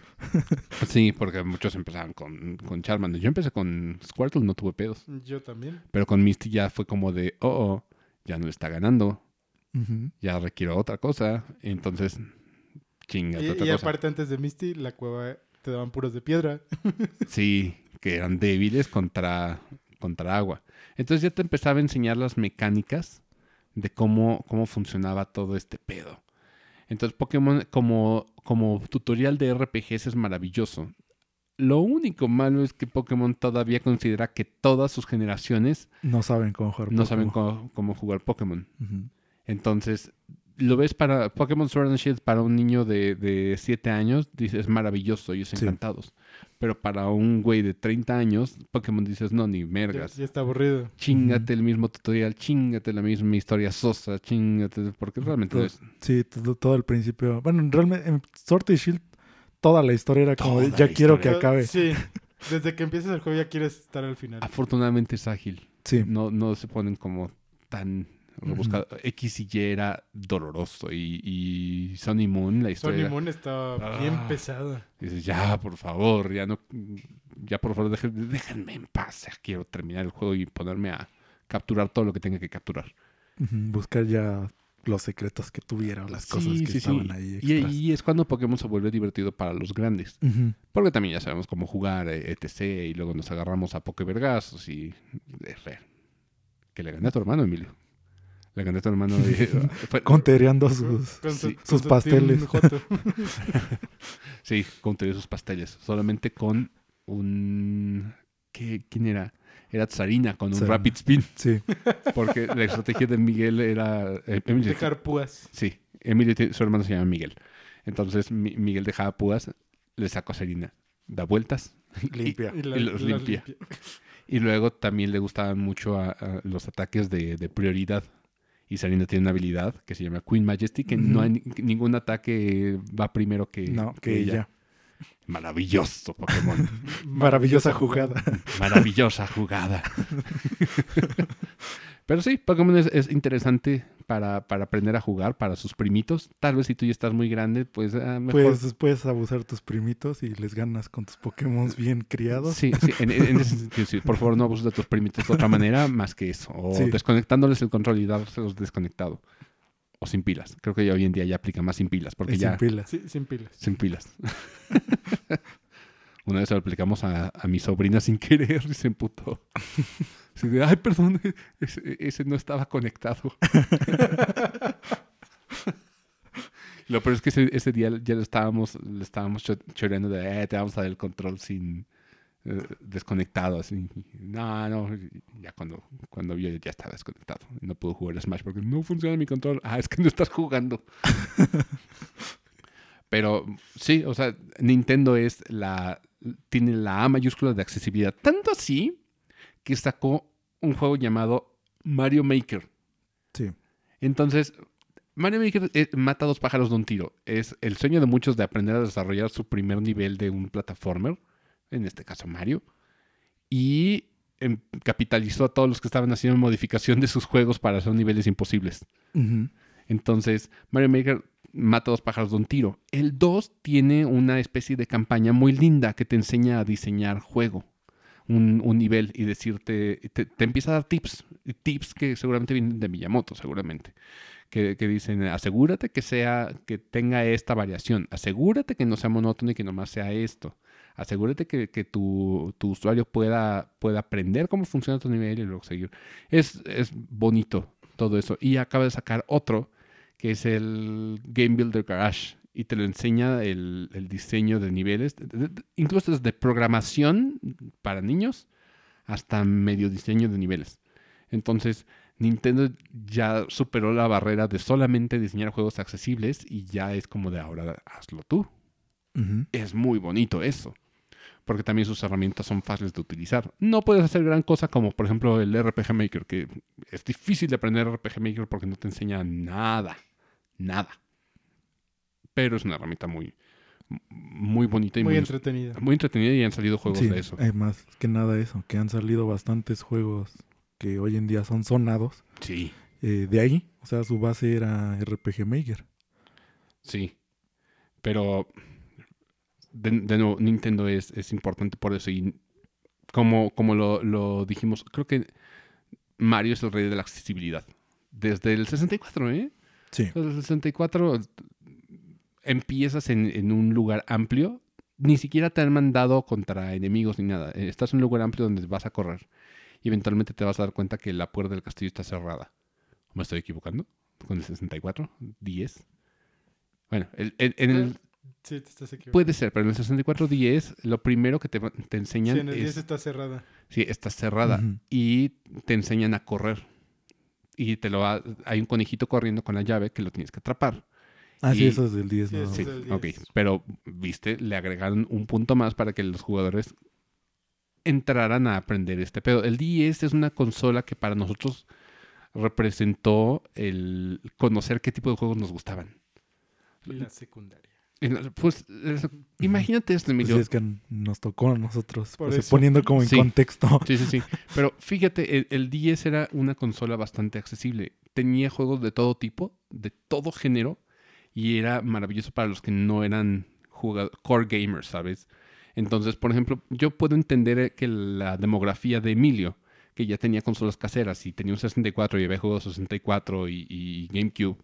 Sí, porque muchos empezaron con, con Charmander. Yo empecé con Squirtle, no tuve pedos. Yo también. Pero con Misty ya fue como de, oh, oh, ya no le está ganando. Ya requiero otra cosa. Entonces, chinga, Y, otra y cosa. aparte antes de Misty, la cueva te daban puros de piedra. <laughs> Sí, que eran débiles contra, contra agua. Entonces ya te empezaba a enseñar las mecánicas de cómo, cómo funcionaba todo este pedo. Entonces Pokémon como, como tutorial de RPGs es maravilloso. Lo único malo es que Pokémon todavía considera que todas sus generaciones No saben cómo jugar. no saben Pokémon. cómo, cómo jugar Pokémon. Entonces, lo ves para Pokémon Sword and Shield para un niño de 7 años, dices maravilloso, ellos Sí. encantados. Pero para un güey de 30 años, Pokémon dices, no, ni Ya, mergas. ya está aburrido. Chingate el mismo tutorial, chingate la misma historia sosa, chingate, porque realmente Todo- es Sí, todo, todo el principio. Bueno, realmente en Sword y Shield toda la historia era como de, Toda ya quiero que historia. acabe. Sí. Desde que empiezas el juego ya quieres estar al final. afortunadamente es ágil. Sí. No, no se ponen como tan rebuscado. X y Y era doloroso y, y Sun y Moon, la historia. Era- Moon está Ah. bien pesada. Dices, ya, por favor, ya no, ya por favor, dejen- déjenme en paz. Ya quiero terminar el juego y ponerme a capturar todo lo que tenga que capturar. Buscar ya los secretos que tuviera o las cosas Sí, que sí, estaban sí. ahí Y ahí es cuando Pokémon se vuelve divertido para los grandes. Porque también ya sabemos cómo jugar, eh, etc. Y luego nos agarramos a Pokévergazos y... eh, Que le gané a tu hermano, Emilio. Le gané a tu hermano. y- <laughs> fue- Contereando sus... Con su- <laughs> sí. con sus su pasteles. Sí, con sus pasteles. Solamente con un... ¿qué, ¿Quién era? Era Tsarina con un. Rapid Spin. Sí. <laughs> Porque la estrategia de Miguel era... eh, Emilio- Dejar púas. Sí, Emilio, su hermano se llama Miguel. Entonces Mi- Miguel dejaba púas, le sacó a Sarina, da vueltas Limpia. Y, la- Y los limpia. Y luego también le gustaban mucho a- a los ataques de, de prioridad. Y Serena tiene una habilidad que se llama Queen Majesty, que no hay ni- ningún ataque va primero que, no, que ella. Maravilloso Pokémon. <laughs> Maravillosa jugada. Maravillosa jugada. <laughs> Pero sí, Pokémon es, es interesante para, para aprender a jugar, para sus primitos. Tal vez si tú ya estás muy grande, pues ah, mejor. Pues puedes abusar tus primitos y les ganas con tus Pokémon bien criados. Sí, sí, en, en ese sentido, sí. Por favor, no abuses de tus primitos de otra manera más que eso. O Sí. desconectándoles el control y dárselos desconectado. O sin pilas. Creo que ya hoy en día ya aplica más sin pilas, porque ya... sin pilas. Sí, sin pilas. Sin pilas. <laughs> Una vez se lo aplicamos a, a mi sobrina sin querer y se emputó. <laughs> Así de, ay, perdón, <laughs> ese, ese no estaba conectado. <laughs> Lo peor es que ese, ese día ya le estábamos, estábamos cho- choreando de, eh, te vamos a dar el control sin eh, desconectado, así. No, no, ya cuando, cuando vio ya estaba desconectado. No pudo jugar Smash porque no funciona mi control. Ah, es que no estás jugando. <laughs> Pero sí, o sea, Nintendo es la. tiene la A mayúscula de accesibilidad. Tanto así que sacó un juego llamado Mario Maker. Sí. Entonces, Mario Maker eh, mata dos pájaros de un tiro. Es el sueño de muchos de aprender a desarrollar su primer nivel de un plataformer, en este caso Mario, y em, capitalizó a todos los que estaban haciendo modificación de sus juegos para hacer niveles imposibles. Entonces, Mario Maker mata dos pájaros de un tiro. El 2 tiene una especie de campaña muy linda que te enseña a diseñar juego, un, nivel y decirte, te, te empieza a dar tips, tips que seguramente vienen de Miyamoto, seguramente. Que, que dicen, asegúrate que sea, que tenga esta variación, asegúrate que no sea monótono y que nomás sea esto. Asegúrate que, que tu, tu usuario pueda, pueda aprender cómo funciona tu nivel y luego seguir. Es, es bonito todo eso. Y acaba de sacar otro que es el Game Builder Garage. Y te lo enseña el, el diseño de niveles, de- de- de- incluso desde programación para niños hasta medio diseño de niveles. Entonces, Nintendo ya superó la barrera de solamente diseñar juegos accesibles y ya es como de ahora hazlo tú. Es muy bonito eso. Porque también sus herramientas son fáciles de utilizar. No puedes hacer gran cosa como, por ejemplo, el RPG Maker, que es difícil de aprender RPG Maker porque no te enseña nada. Nada. Pero es una herramienta muy, muy bonita y Muy muy, entretenida. muy entretenida y han salido juegos Sí, de eso. hay más que nada eso, que han salido bastantes juegos que hoy en día son sonados. Sí, eh, de ahí, o sea, su base era RPG Maker. sí. Pero, de, de nuevo, Nintendo es, es importante por eso. Y como, como lo, lo dijimos, creo que Mario es el rey de la accesibilidad. Desde el 64, ¿eh? Sí. Desde el 64 empiezas en, en un lugar amplio. Ni siquiera te han mandado contra enemigos ni nada. Eh, Estás en un lugar amplio donde vas a correr. Y eventualmente te vas a dar cuenta que la puerta del castillo está cerrada. ¿Me estoy equivocando? ¿Con el 64? ¿10? Bueno, el- el- en el, Sí, te estás equivocando. puede ser, pero en el 64 10 lo primero que te, te enseñan Sí, en el 10 es... está cerrada. Sí, está cerrada. Y te enseñan a correr. Y te lo va- hay un conejito corriendo con la llave que lo tienes que atrapar. Ah, sí, Y- eso es del 10, Sí, ¿no? Sí, es el ok. 10. Pero, viste, le agregaron un punto más para que los jugadores entraran a aprender este pedo. El 10 es una consola que para nosotros representó el conocer qué tipo de juegos nos gustaban. La secundaria. Pues, es- imagínate esto, Pues Emilio. sí, es que nos tocó a nosotros, eso. poniendo como en Sí. contexto. Sí, sí, sí. Pero fíjate, el, el 10 era una consola bastante accesible. Tenía juegos de todo tipo, de todo género, y era maravilloso para los que no eran core gamers, ¿sabes? Entonces, por ejemplo, yo puedo entender que la demografía de Emilio, que ya tenía consolas caseras y tenía un 64 y había jugado 64 y, y GameCube,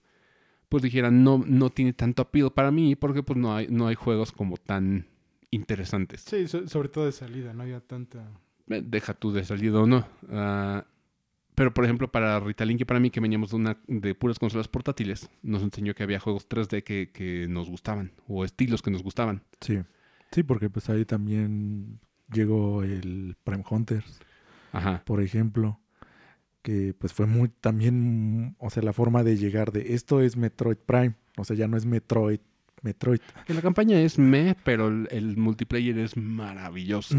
pues dijera, no, no tiene tanto appeal para mí porque pues no hay, no hay juegos como tan interesantes. Sí, so- sobre todo de salida, no había tanta... Eh, deja tú de salida o no. Ah, pero, por ejemplo, para Ritalin, que para mí, que veníamos de, una, de puras consolas portátiles, nos enseñó que había juegos 3D que, que nos gustaban, o estilos que nos gustaban. Sí. Sí, porque pues ahí también llegó el Prime Hunters, Ajá. por ejemplo, que pues fue muy también, o sea, la forma de llegar de esto es Metroid Prime, o sea, ya no es Metroid, Metroid. Que la campaña es me, pero el, el multiplayer es maravilloso.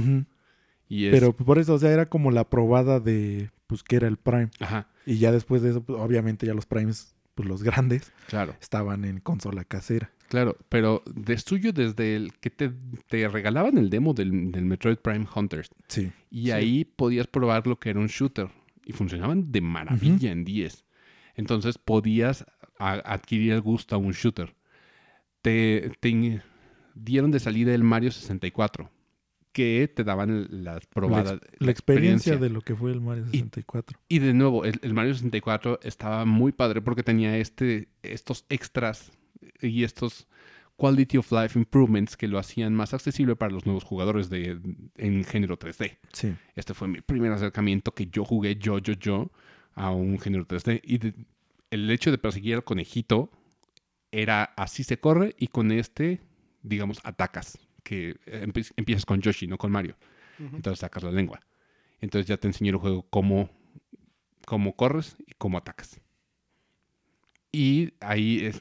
Y es, Pero por eso, o sea, era como la probada de pues que era el Prime. Ajá, Y ya después de eso, pues, obviamente ya los Primes, pues los grandes, claro. estaban en consola casera. Claro, pero de suyo desde el que te, te regalaban el demo del, del Metroid Prime Hunters Sí. y Sí. ahí podías probar lo que era un shooter y funcionaban de maravilla en 10. Entonces podías adquirir el gusto a un shooter. Te, te dieron de salida el Mario 64 que te daban las probadas. La experiencia de lo que fue el Mario 64. Y de nuevo, el, el Mario 64 estaba muy padre porque tenía este, estos extras y estos quality of life improvements que lo hacían más accesible para los nuevos jugadores de, en género 3D. Sí. Este fue mi primer acercamiento que yo jugué yo, yo, yo a un género 3D. Y de- el hecho de perseguir al conejito era así se corre y con este, digamos, atacas. Que empie- empiezas con Yoshi, no con Mario. Ujú. Entonces sacas la lengua. Entonces ya te enseñó el juego cómo, cómo corres y cómo atacas. Y ahí es,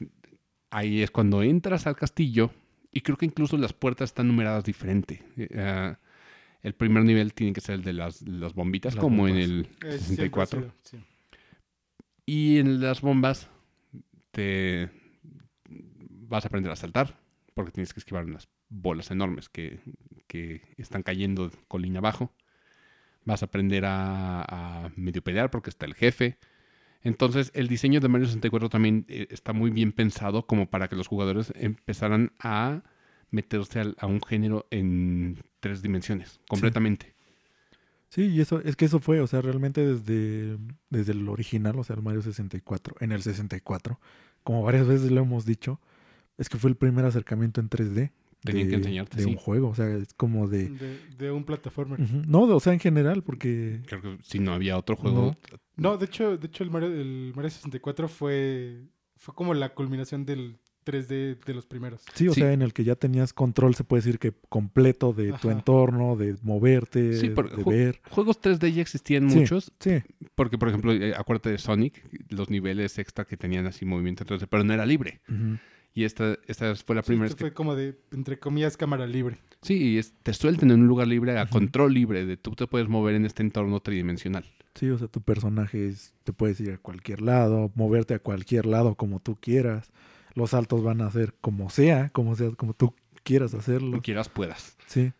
ahí es cuando entras al castillo y creo que incluso las puertas están numeradas diferente. Eh, ah, el primer nivel tiene que ser el de las, las bombitas, Las como en bombas. el Eh, siempre ha 64. sido, sí. Y en las bombas te vas a aprender a saltar porque tienes que esquivar unas bolas enormes que, que están cayendo colina abajo. Vas a aprender a, a medio pelear porque está el jefe. Entonces el diseño de Mario 64 también eh, está muy bien pensado como para que los jugadores empezaran a meterse a un género en tres dimensiones, completamente. Sí, y eso, es que eso fue, o sea, realmente desde, desde el original, o sea, el Mario 64, en el 64, como varias veces lo hemos dicho, es que fue el primer acercamiento en 3D Tenían de, que enseñarte, de sí. un juego, o sea, es como de... De, de un plataformer. Ujú. No, o sea, en general, porque... Creo que si no había otro juego, No, de hecho, de hecho el Mario, el Mario 64 fue, fue como la culminación del 3D de los primeros. Sí, o Sí. sea, en el que ya tenías control, se puede decir que completo de tu entorno, de moverte, Sí, porque de ju- ver. juegos 3D ya existían Sí. muchos, Sí, porque por ejemplo, eh, acuérdate de Sonic, los niveles extra que tenían así movimiento 3D, pero no era libre. ujú. Y esta, esta fue la Sí, primera esto vez que fue como de, entre comillas, cámara libre. Sí, y es- te suelten en un lugar libre a control libre, de tú te puedes mover en este entorno tridimensional. Sí, o sea, tu personaje es- te puedes ir a cualquier lado, moverte a cualquier lado como tú quieras. Los saltos van a ser como sea, como sea, como tú quieras hacerlo. Lo quieras, puedas. Sí.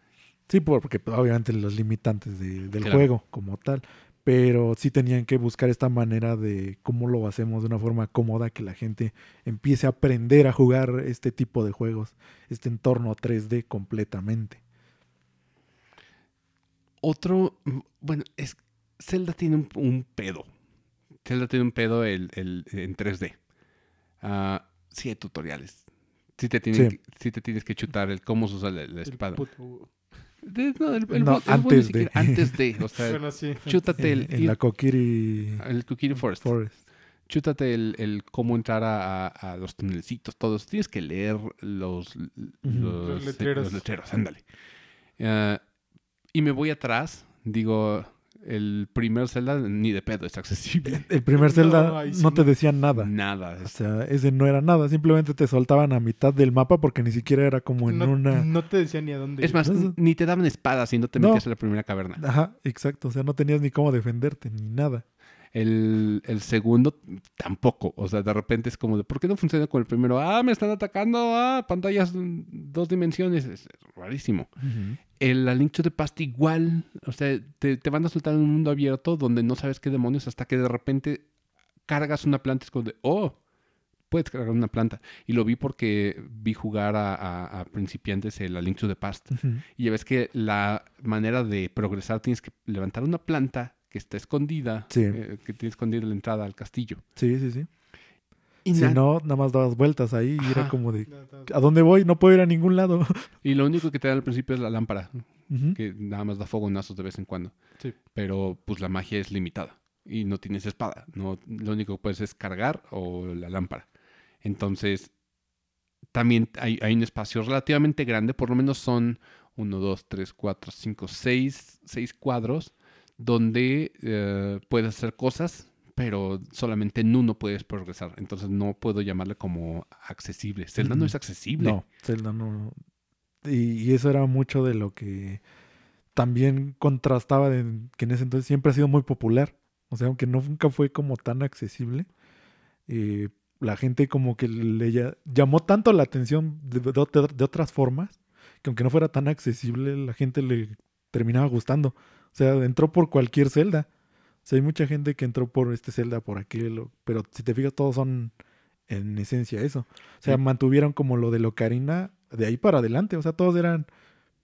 Sí, por- porque obviamente los limitantes de- del Claro. juego como tal. Pero sí tenían que buscar esta manera de cómo lo hacemos de una forma cómoda, que la gente empiece a aprender a jugar este tipo de juegos, este entorno 3D completamente. Otro, mm, bueno, es Zelda tiene un, un pedo. Zelda tiene un pedo el, el- en 3D. Ah, sí hay tutoriales. Sí te, tienen Sí. que- sí te tienes que chutar el cómo se usa la, la El espada. puto- De- no, el- el No, el antes de. siquiera- Antes de, o sea, <laughs> Bueno, sí. chútate En, el, en la Kokiri el Kokiri Forest. Forest. Chútate el, el cómo entrar a, a- los tunelcitos, todos. Tienes que leer los, los, Los letreros. los letreros, ándale. Ah, y me voy atrás, digo, el primer Zelda ni de pedo es accesible. <laughs> El primer <laughs> No, Zelda no, sí te decían nada. Nada. O sea, ese no era nada. Simplemente te soltaban a mitad del mapa porque ni siquiera era como en no, una. no te decía ni a dónde. Es más, ni te daban espadas si no te No. metías en la primera caverna. Ajá, exacto. O sea, no tenías ni cómo defenderte ni nada. El, el segundo tampoco. O sea, de repente es como de, ¿por qué no funciona con el primiro? Ah, me están atacando. Ah, pantallas mm, dos dimensiones. Es rarísimo. El A Link to the Past igual. O sea, te, te van a soltar en un mundo abierto donde no sabes qué demonios hasta que de repente cargas una planta. Es como de, oh, puedes cargar una planta. Y lo vi porque vi jugar a, a- a principiantes el A Link to the Past. Y ya ves que la manera de progresar tienes que levantar una planta que está escondida, Sí. eh, que tiene escondida la entrada al castillo. Sí, sí, sí. Y, Si no, nada más dabas vueltas ahí y era como de, ¿a dónde voy? No puedo ir a ningún lado. <laughs> y lo único que te da al principio es la lámpara, que nada más da fogonazos de vez en cuando. Sí. Pero pues la magia es limitada y no tienes espada. No, lo único que puedes es cargar o la lámpara. Entonces, también hay, hay un espacio relativamente grande, por lo menos son 1, 2, 3, 4, 5, 6, 6 cuadros donde eh, puedes hacer cosas, pero solamente en uno puedes progresar. Entonces no puedo llamarle como accesible. Zelda no es accesible. No, Zelda no. Y, y eso era mucho de lo que también contrastaba de que en ese entonces siempre ha sido muy popular O sea, aunque no, nunca fue como tan accesible, eh, la gente como que le llamó tanto la atención de, de otras formas, que aunque no fuera tan accesible, la gente le terminaba gustando. O sea, entró por cualquier celda. Sea, hay mucha gente que entró por este celda, por aquel, pero si te fijas, todos son en esencia eso. O sea, Sí. mantuvieron como lo de Locarina de ahí para adelante. O sea, todos eran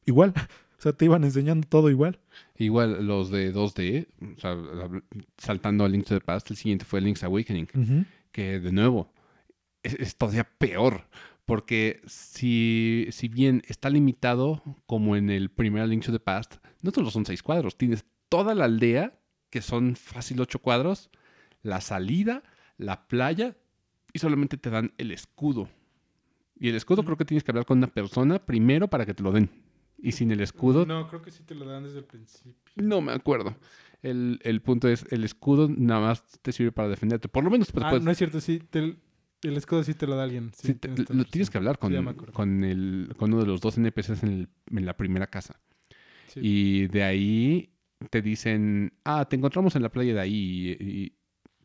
igual. <laughs> O sea, te iban enseñando todo igual. Igual los de 2D, o sea, hab- saltando a Link's to the Past, el siguiente fue Link's Awakening, Ujú. que de nuevo es, es todavía peor, porque si, si bien está limitado como en el primer Link to the Past, no solo son seis cuadros, tienes toda la aldea, que son fácil ocho cuadros, la salida, la playa, y solamente te dan el escudo. Y el escudo creo que tienes que hablar con una persona primero para que te lo den. Y sin el escudo No, creo que sí te lo dan desde el principio. no me acuerdo. El, el punto es, el escudo nada más te sirve para defenderte. Por lo menos pues, ah, puedes- no es cierto, sí. te- el escudo sí te lo da alguien. Sí, te- lo tienes que hablar con, Sí, con, el, con uno de los dos NPCs en, el- en la primera casa. Y de ahí te dicen, ah, te encontramos en la playa de ahí. Y, y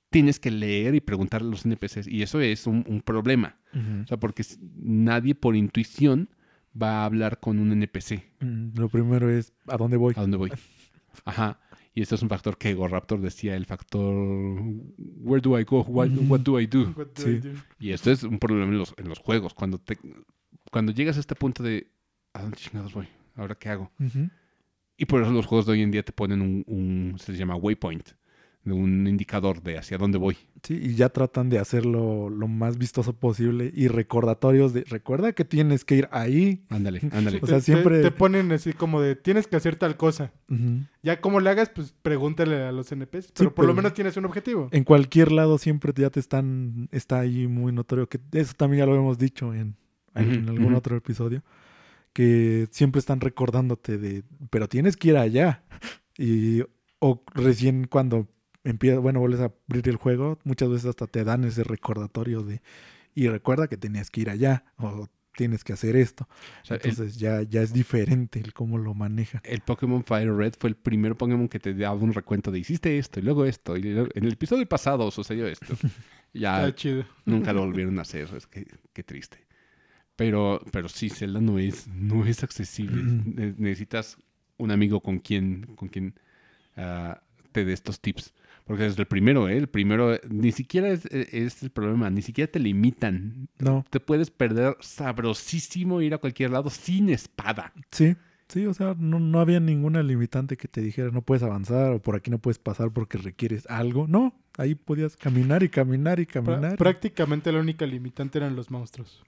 tienes que leer y preguntarle a los NPCs. Y eso es un, un problema. O sea, porque nadie por intuición va a hablar con un NPC. Mm, Lo primero es a dónde voy. ¿A dónde voy? Ajá. Y esto es un factor que Ego Raptor decía, el factor Where do I go? What, do I do? What do Sí. I do? Y esto es un problema en los, en los juegos. Cuando te cuando llegas a este punto de ¿a dónde chingados voy? ¿Ahora qué hago? Y por eso los juegos de hoy en día te ponen un, un- se llama waypoint, un indicador de hacia dónde voy. Sí, y ya tratan de hacerlo lo más vistoso posible y recordatorios de recuerda que tienes que ir ahí. Ándale, <laughs> ándale. O Te- sea, siempre- Te, ponen así como de tienes que hacer tal cosa. Ya como le hagas, pues pregúntale a los NPCs. Pero por pero- lo menos tienes un objetivo. En cualquier lado siempre ya te están, está ahí muy notorio que eso también ya lo hemos dicho en, en algún otro episodio, que siempre están recordándote de, pero tienes que ir allá. Y, o recién cuando empiezas, bueno, vuelves a abrir el juego, muchas veces hasta te dan ese recordatorio de, y recuerda que tenías que ir allá, o tienes que hacer esto. O sea, el, Entonces ya, ya es diferente el cómo lo maneja. el Pokémon Fire Red fue el primer Pokémon que te daba un recuento de hiciste esto y luego esto. Y luego- en el episodio pasado sucedió esto. <laughs> Ya Está chido. Nunca lo volvieron a hacer, es que qué triste. Pero, pero sí, Zelda no es, no es accesible. Mm. Ne- Necesitas un amigo con quien, con quien ah, te dé estos tips. Porque desde el primero, ¿eh? El primero, ni siquiera es, eh, es el problema, ni siquiera te limitan. No, Te puedes perder sabrosísimo ir a cualquier lado sin espada. sí, sí, o sea, no, no había ninguna limitante que te dijera no puedes avanzar o por aquí no puedes pasar porque requieres algo. No, ahí podías caminar y caminar y caminar. prácticamente la única limitante eran los monstruos.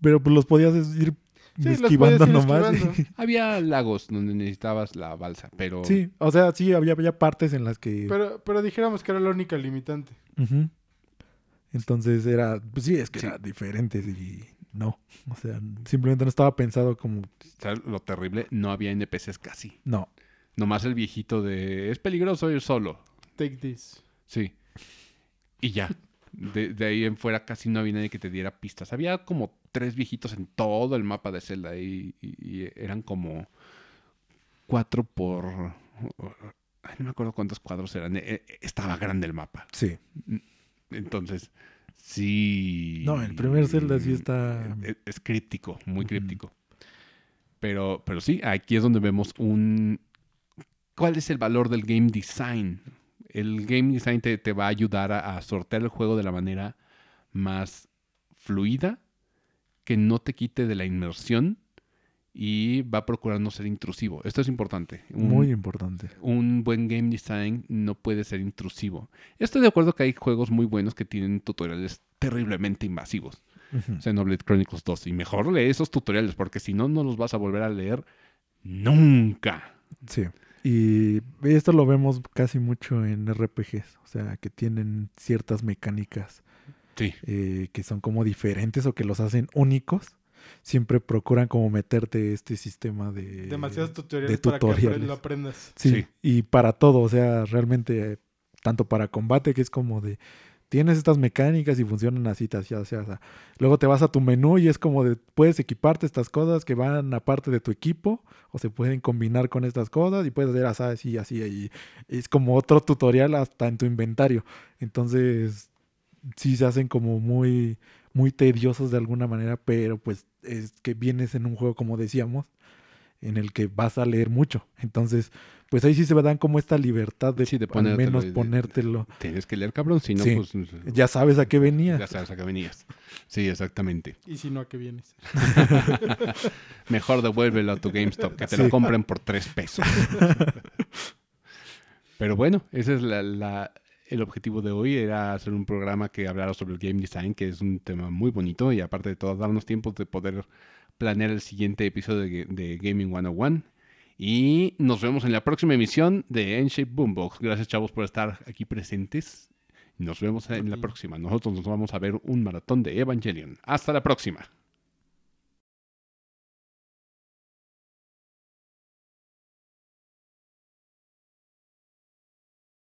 Pero pues los podías ir Sí, los esquivando podías ir nomás. esquivando. <laughs> Había lagos donde necesitabas la balsa, pero sí, o sea, sí, había, había partes en las que... Pero, pero dijéramos que era la única limitante. Entonces era, pues sí, es que Sí. era diferente y no, o sea, simplemente no estaba pensado como, ¿sabes lo terrible? No había NPCs casi. no, Nomás el viejito de es peligroso ir solo. Take this. Sí. Y ya. De, de ahí en fuera casi no había nadie que te diera pistas. Había como tres viejitos en todo el mapa de Zelda y, y- y eran como cuatro por... Ay, no me acuerdo cuántos cuadros eran. Eh, eh, Estaba grande el mapa. sí, Entonces, sí... No, el primer Zelda sí está- Es, es críptico, muy críptico. Pero, pero sí, aquí es donde vemos un... ¿Cuál es el valor del game design? El game design te, te va a ayudar a, a sortear el juego de la manera más fluida, que no te quite de la inmersión y va a procurar no ser intrusivo. Esto es importante. Un- muy importante. un buen game design no puede ser intrusivo. Estoy de acuerdo que hay juegos muy buenos que tienen tutoriales terriblemente invasivos. Ujú. Xenoblade Chronicles 2. Y mejor lee esos tutoriales porque si no, no los vas a volver a leer nunca. Sí. Y esto lo vemos casi mucho en RPGs, o sea, que tienen ciertas mecánicas Sí. eh, que son como diferentes o que los hacen únicos. Siempre procuran como meterte este sistema de... Demasiados tutoriales, de para que tutoriales. lo aprendas. Sí, Sí. y para todo, o sea, realmente, eh, tanto para combate, que es como de, tienes estas mecánicas y funcionan así, así, así, así. Luego te vas a tu menú y es como de, puedes equiparte estas cosas que van aparte de tu equipo o se pueden combinar con estas cosas y puedes hacer así, así, y es como otro tutorial hasta en tu inventario. Entonces, sí se hacen como muy, muy tediosos de alguna manera, pero pues es que vienes en un juego, como decíamos, en el que vas a leer mucho. Entonces, pues ahí sí se dan como esta libertad de, Sí, de al menos de- ponértelo. Tienes que leer, cabrón, si no, Sí. pues Ya sabes a qué venía. ya sabes a qué venías. Sí, exactamente. Y si no, ¿a qué vienes? <laughs> Mejor devuélvelo a tu GameStop, que te lo compren por tres pesos. <laughs> Pero bueno, ese es la, la- el objetivo de hoy, era hacer un programa que hablara sobre el game design, que es un tema muy bonito y aparte de todo, darnos tiempo de poder planear el siguiente episodio de, de Gaming 101. Y nos vemos en la próxima emisión de N-Shape Boombox. Gracias, chavos, por estar aquí presentes. Nos vemos en la próxima. Nosotros nos vamos a ver un maratón de Evangelion. Hasta la próxima.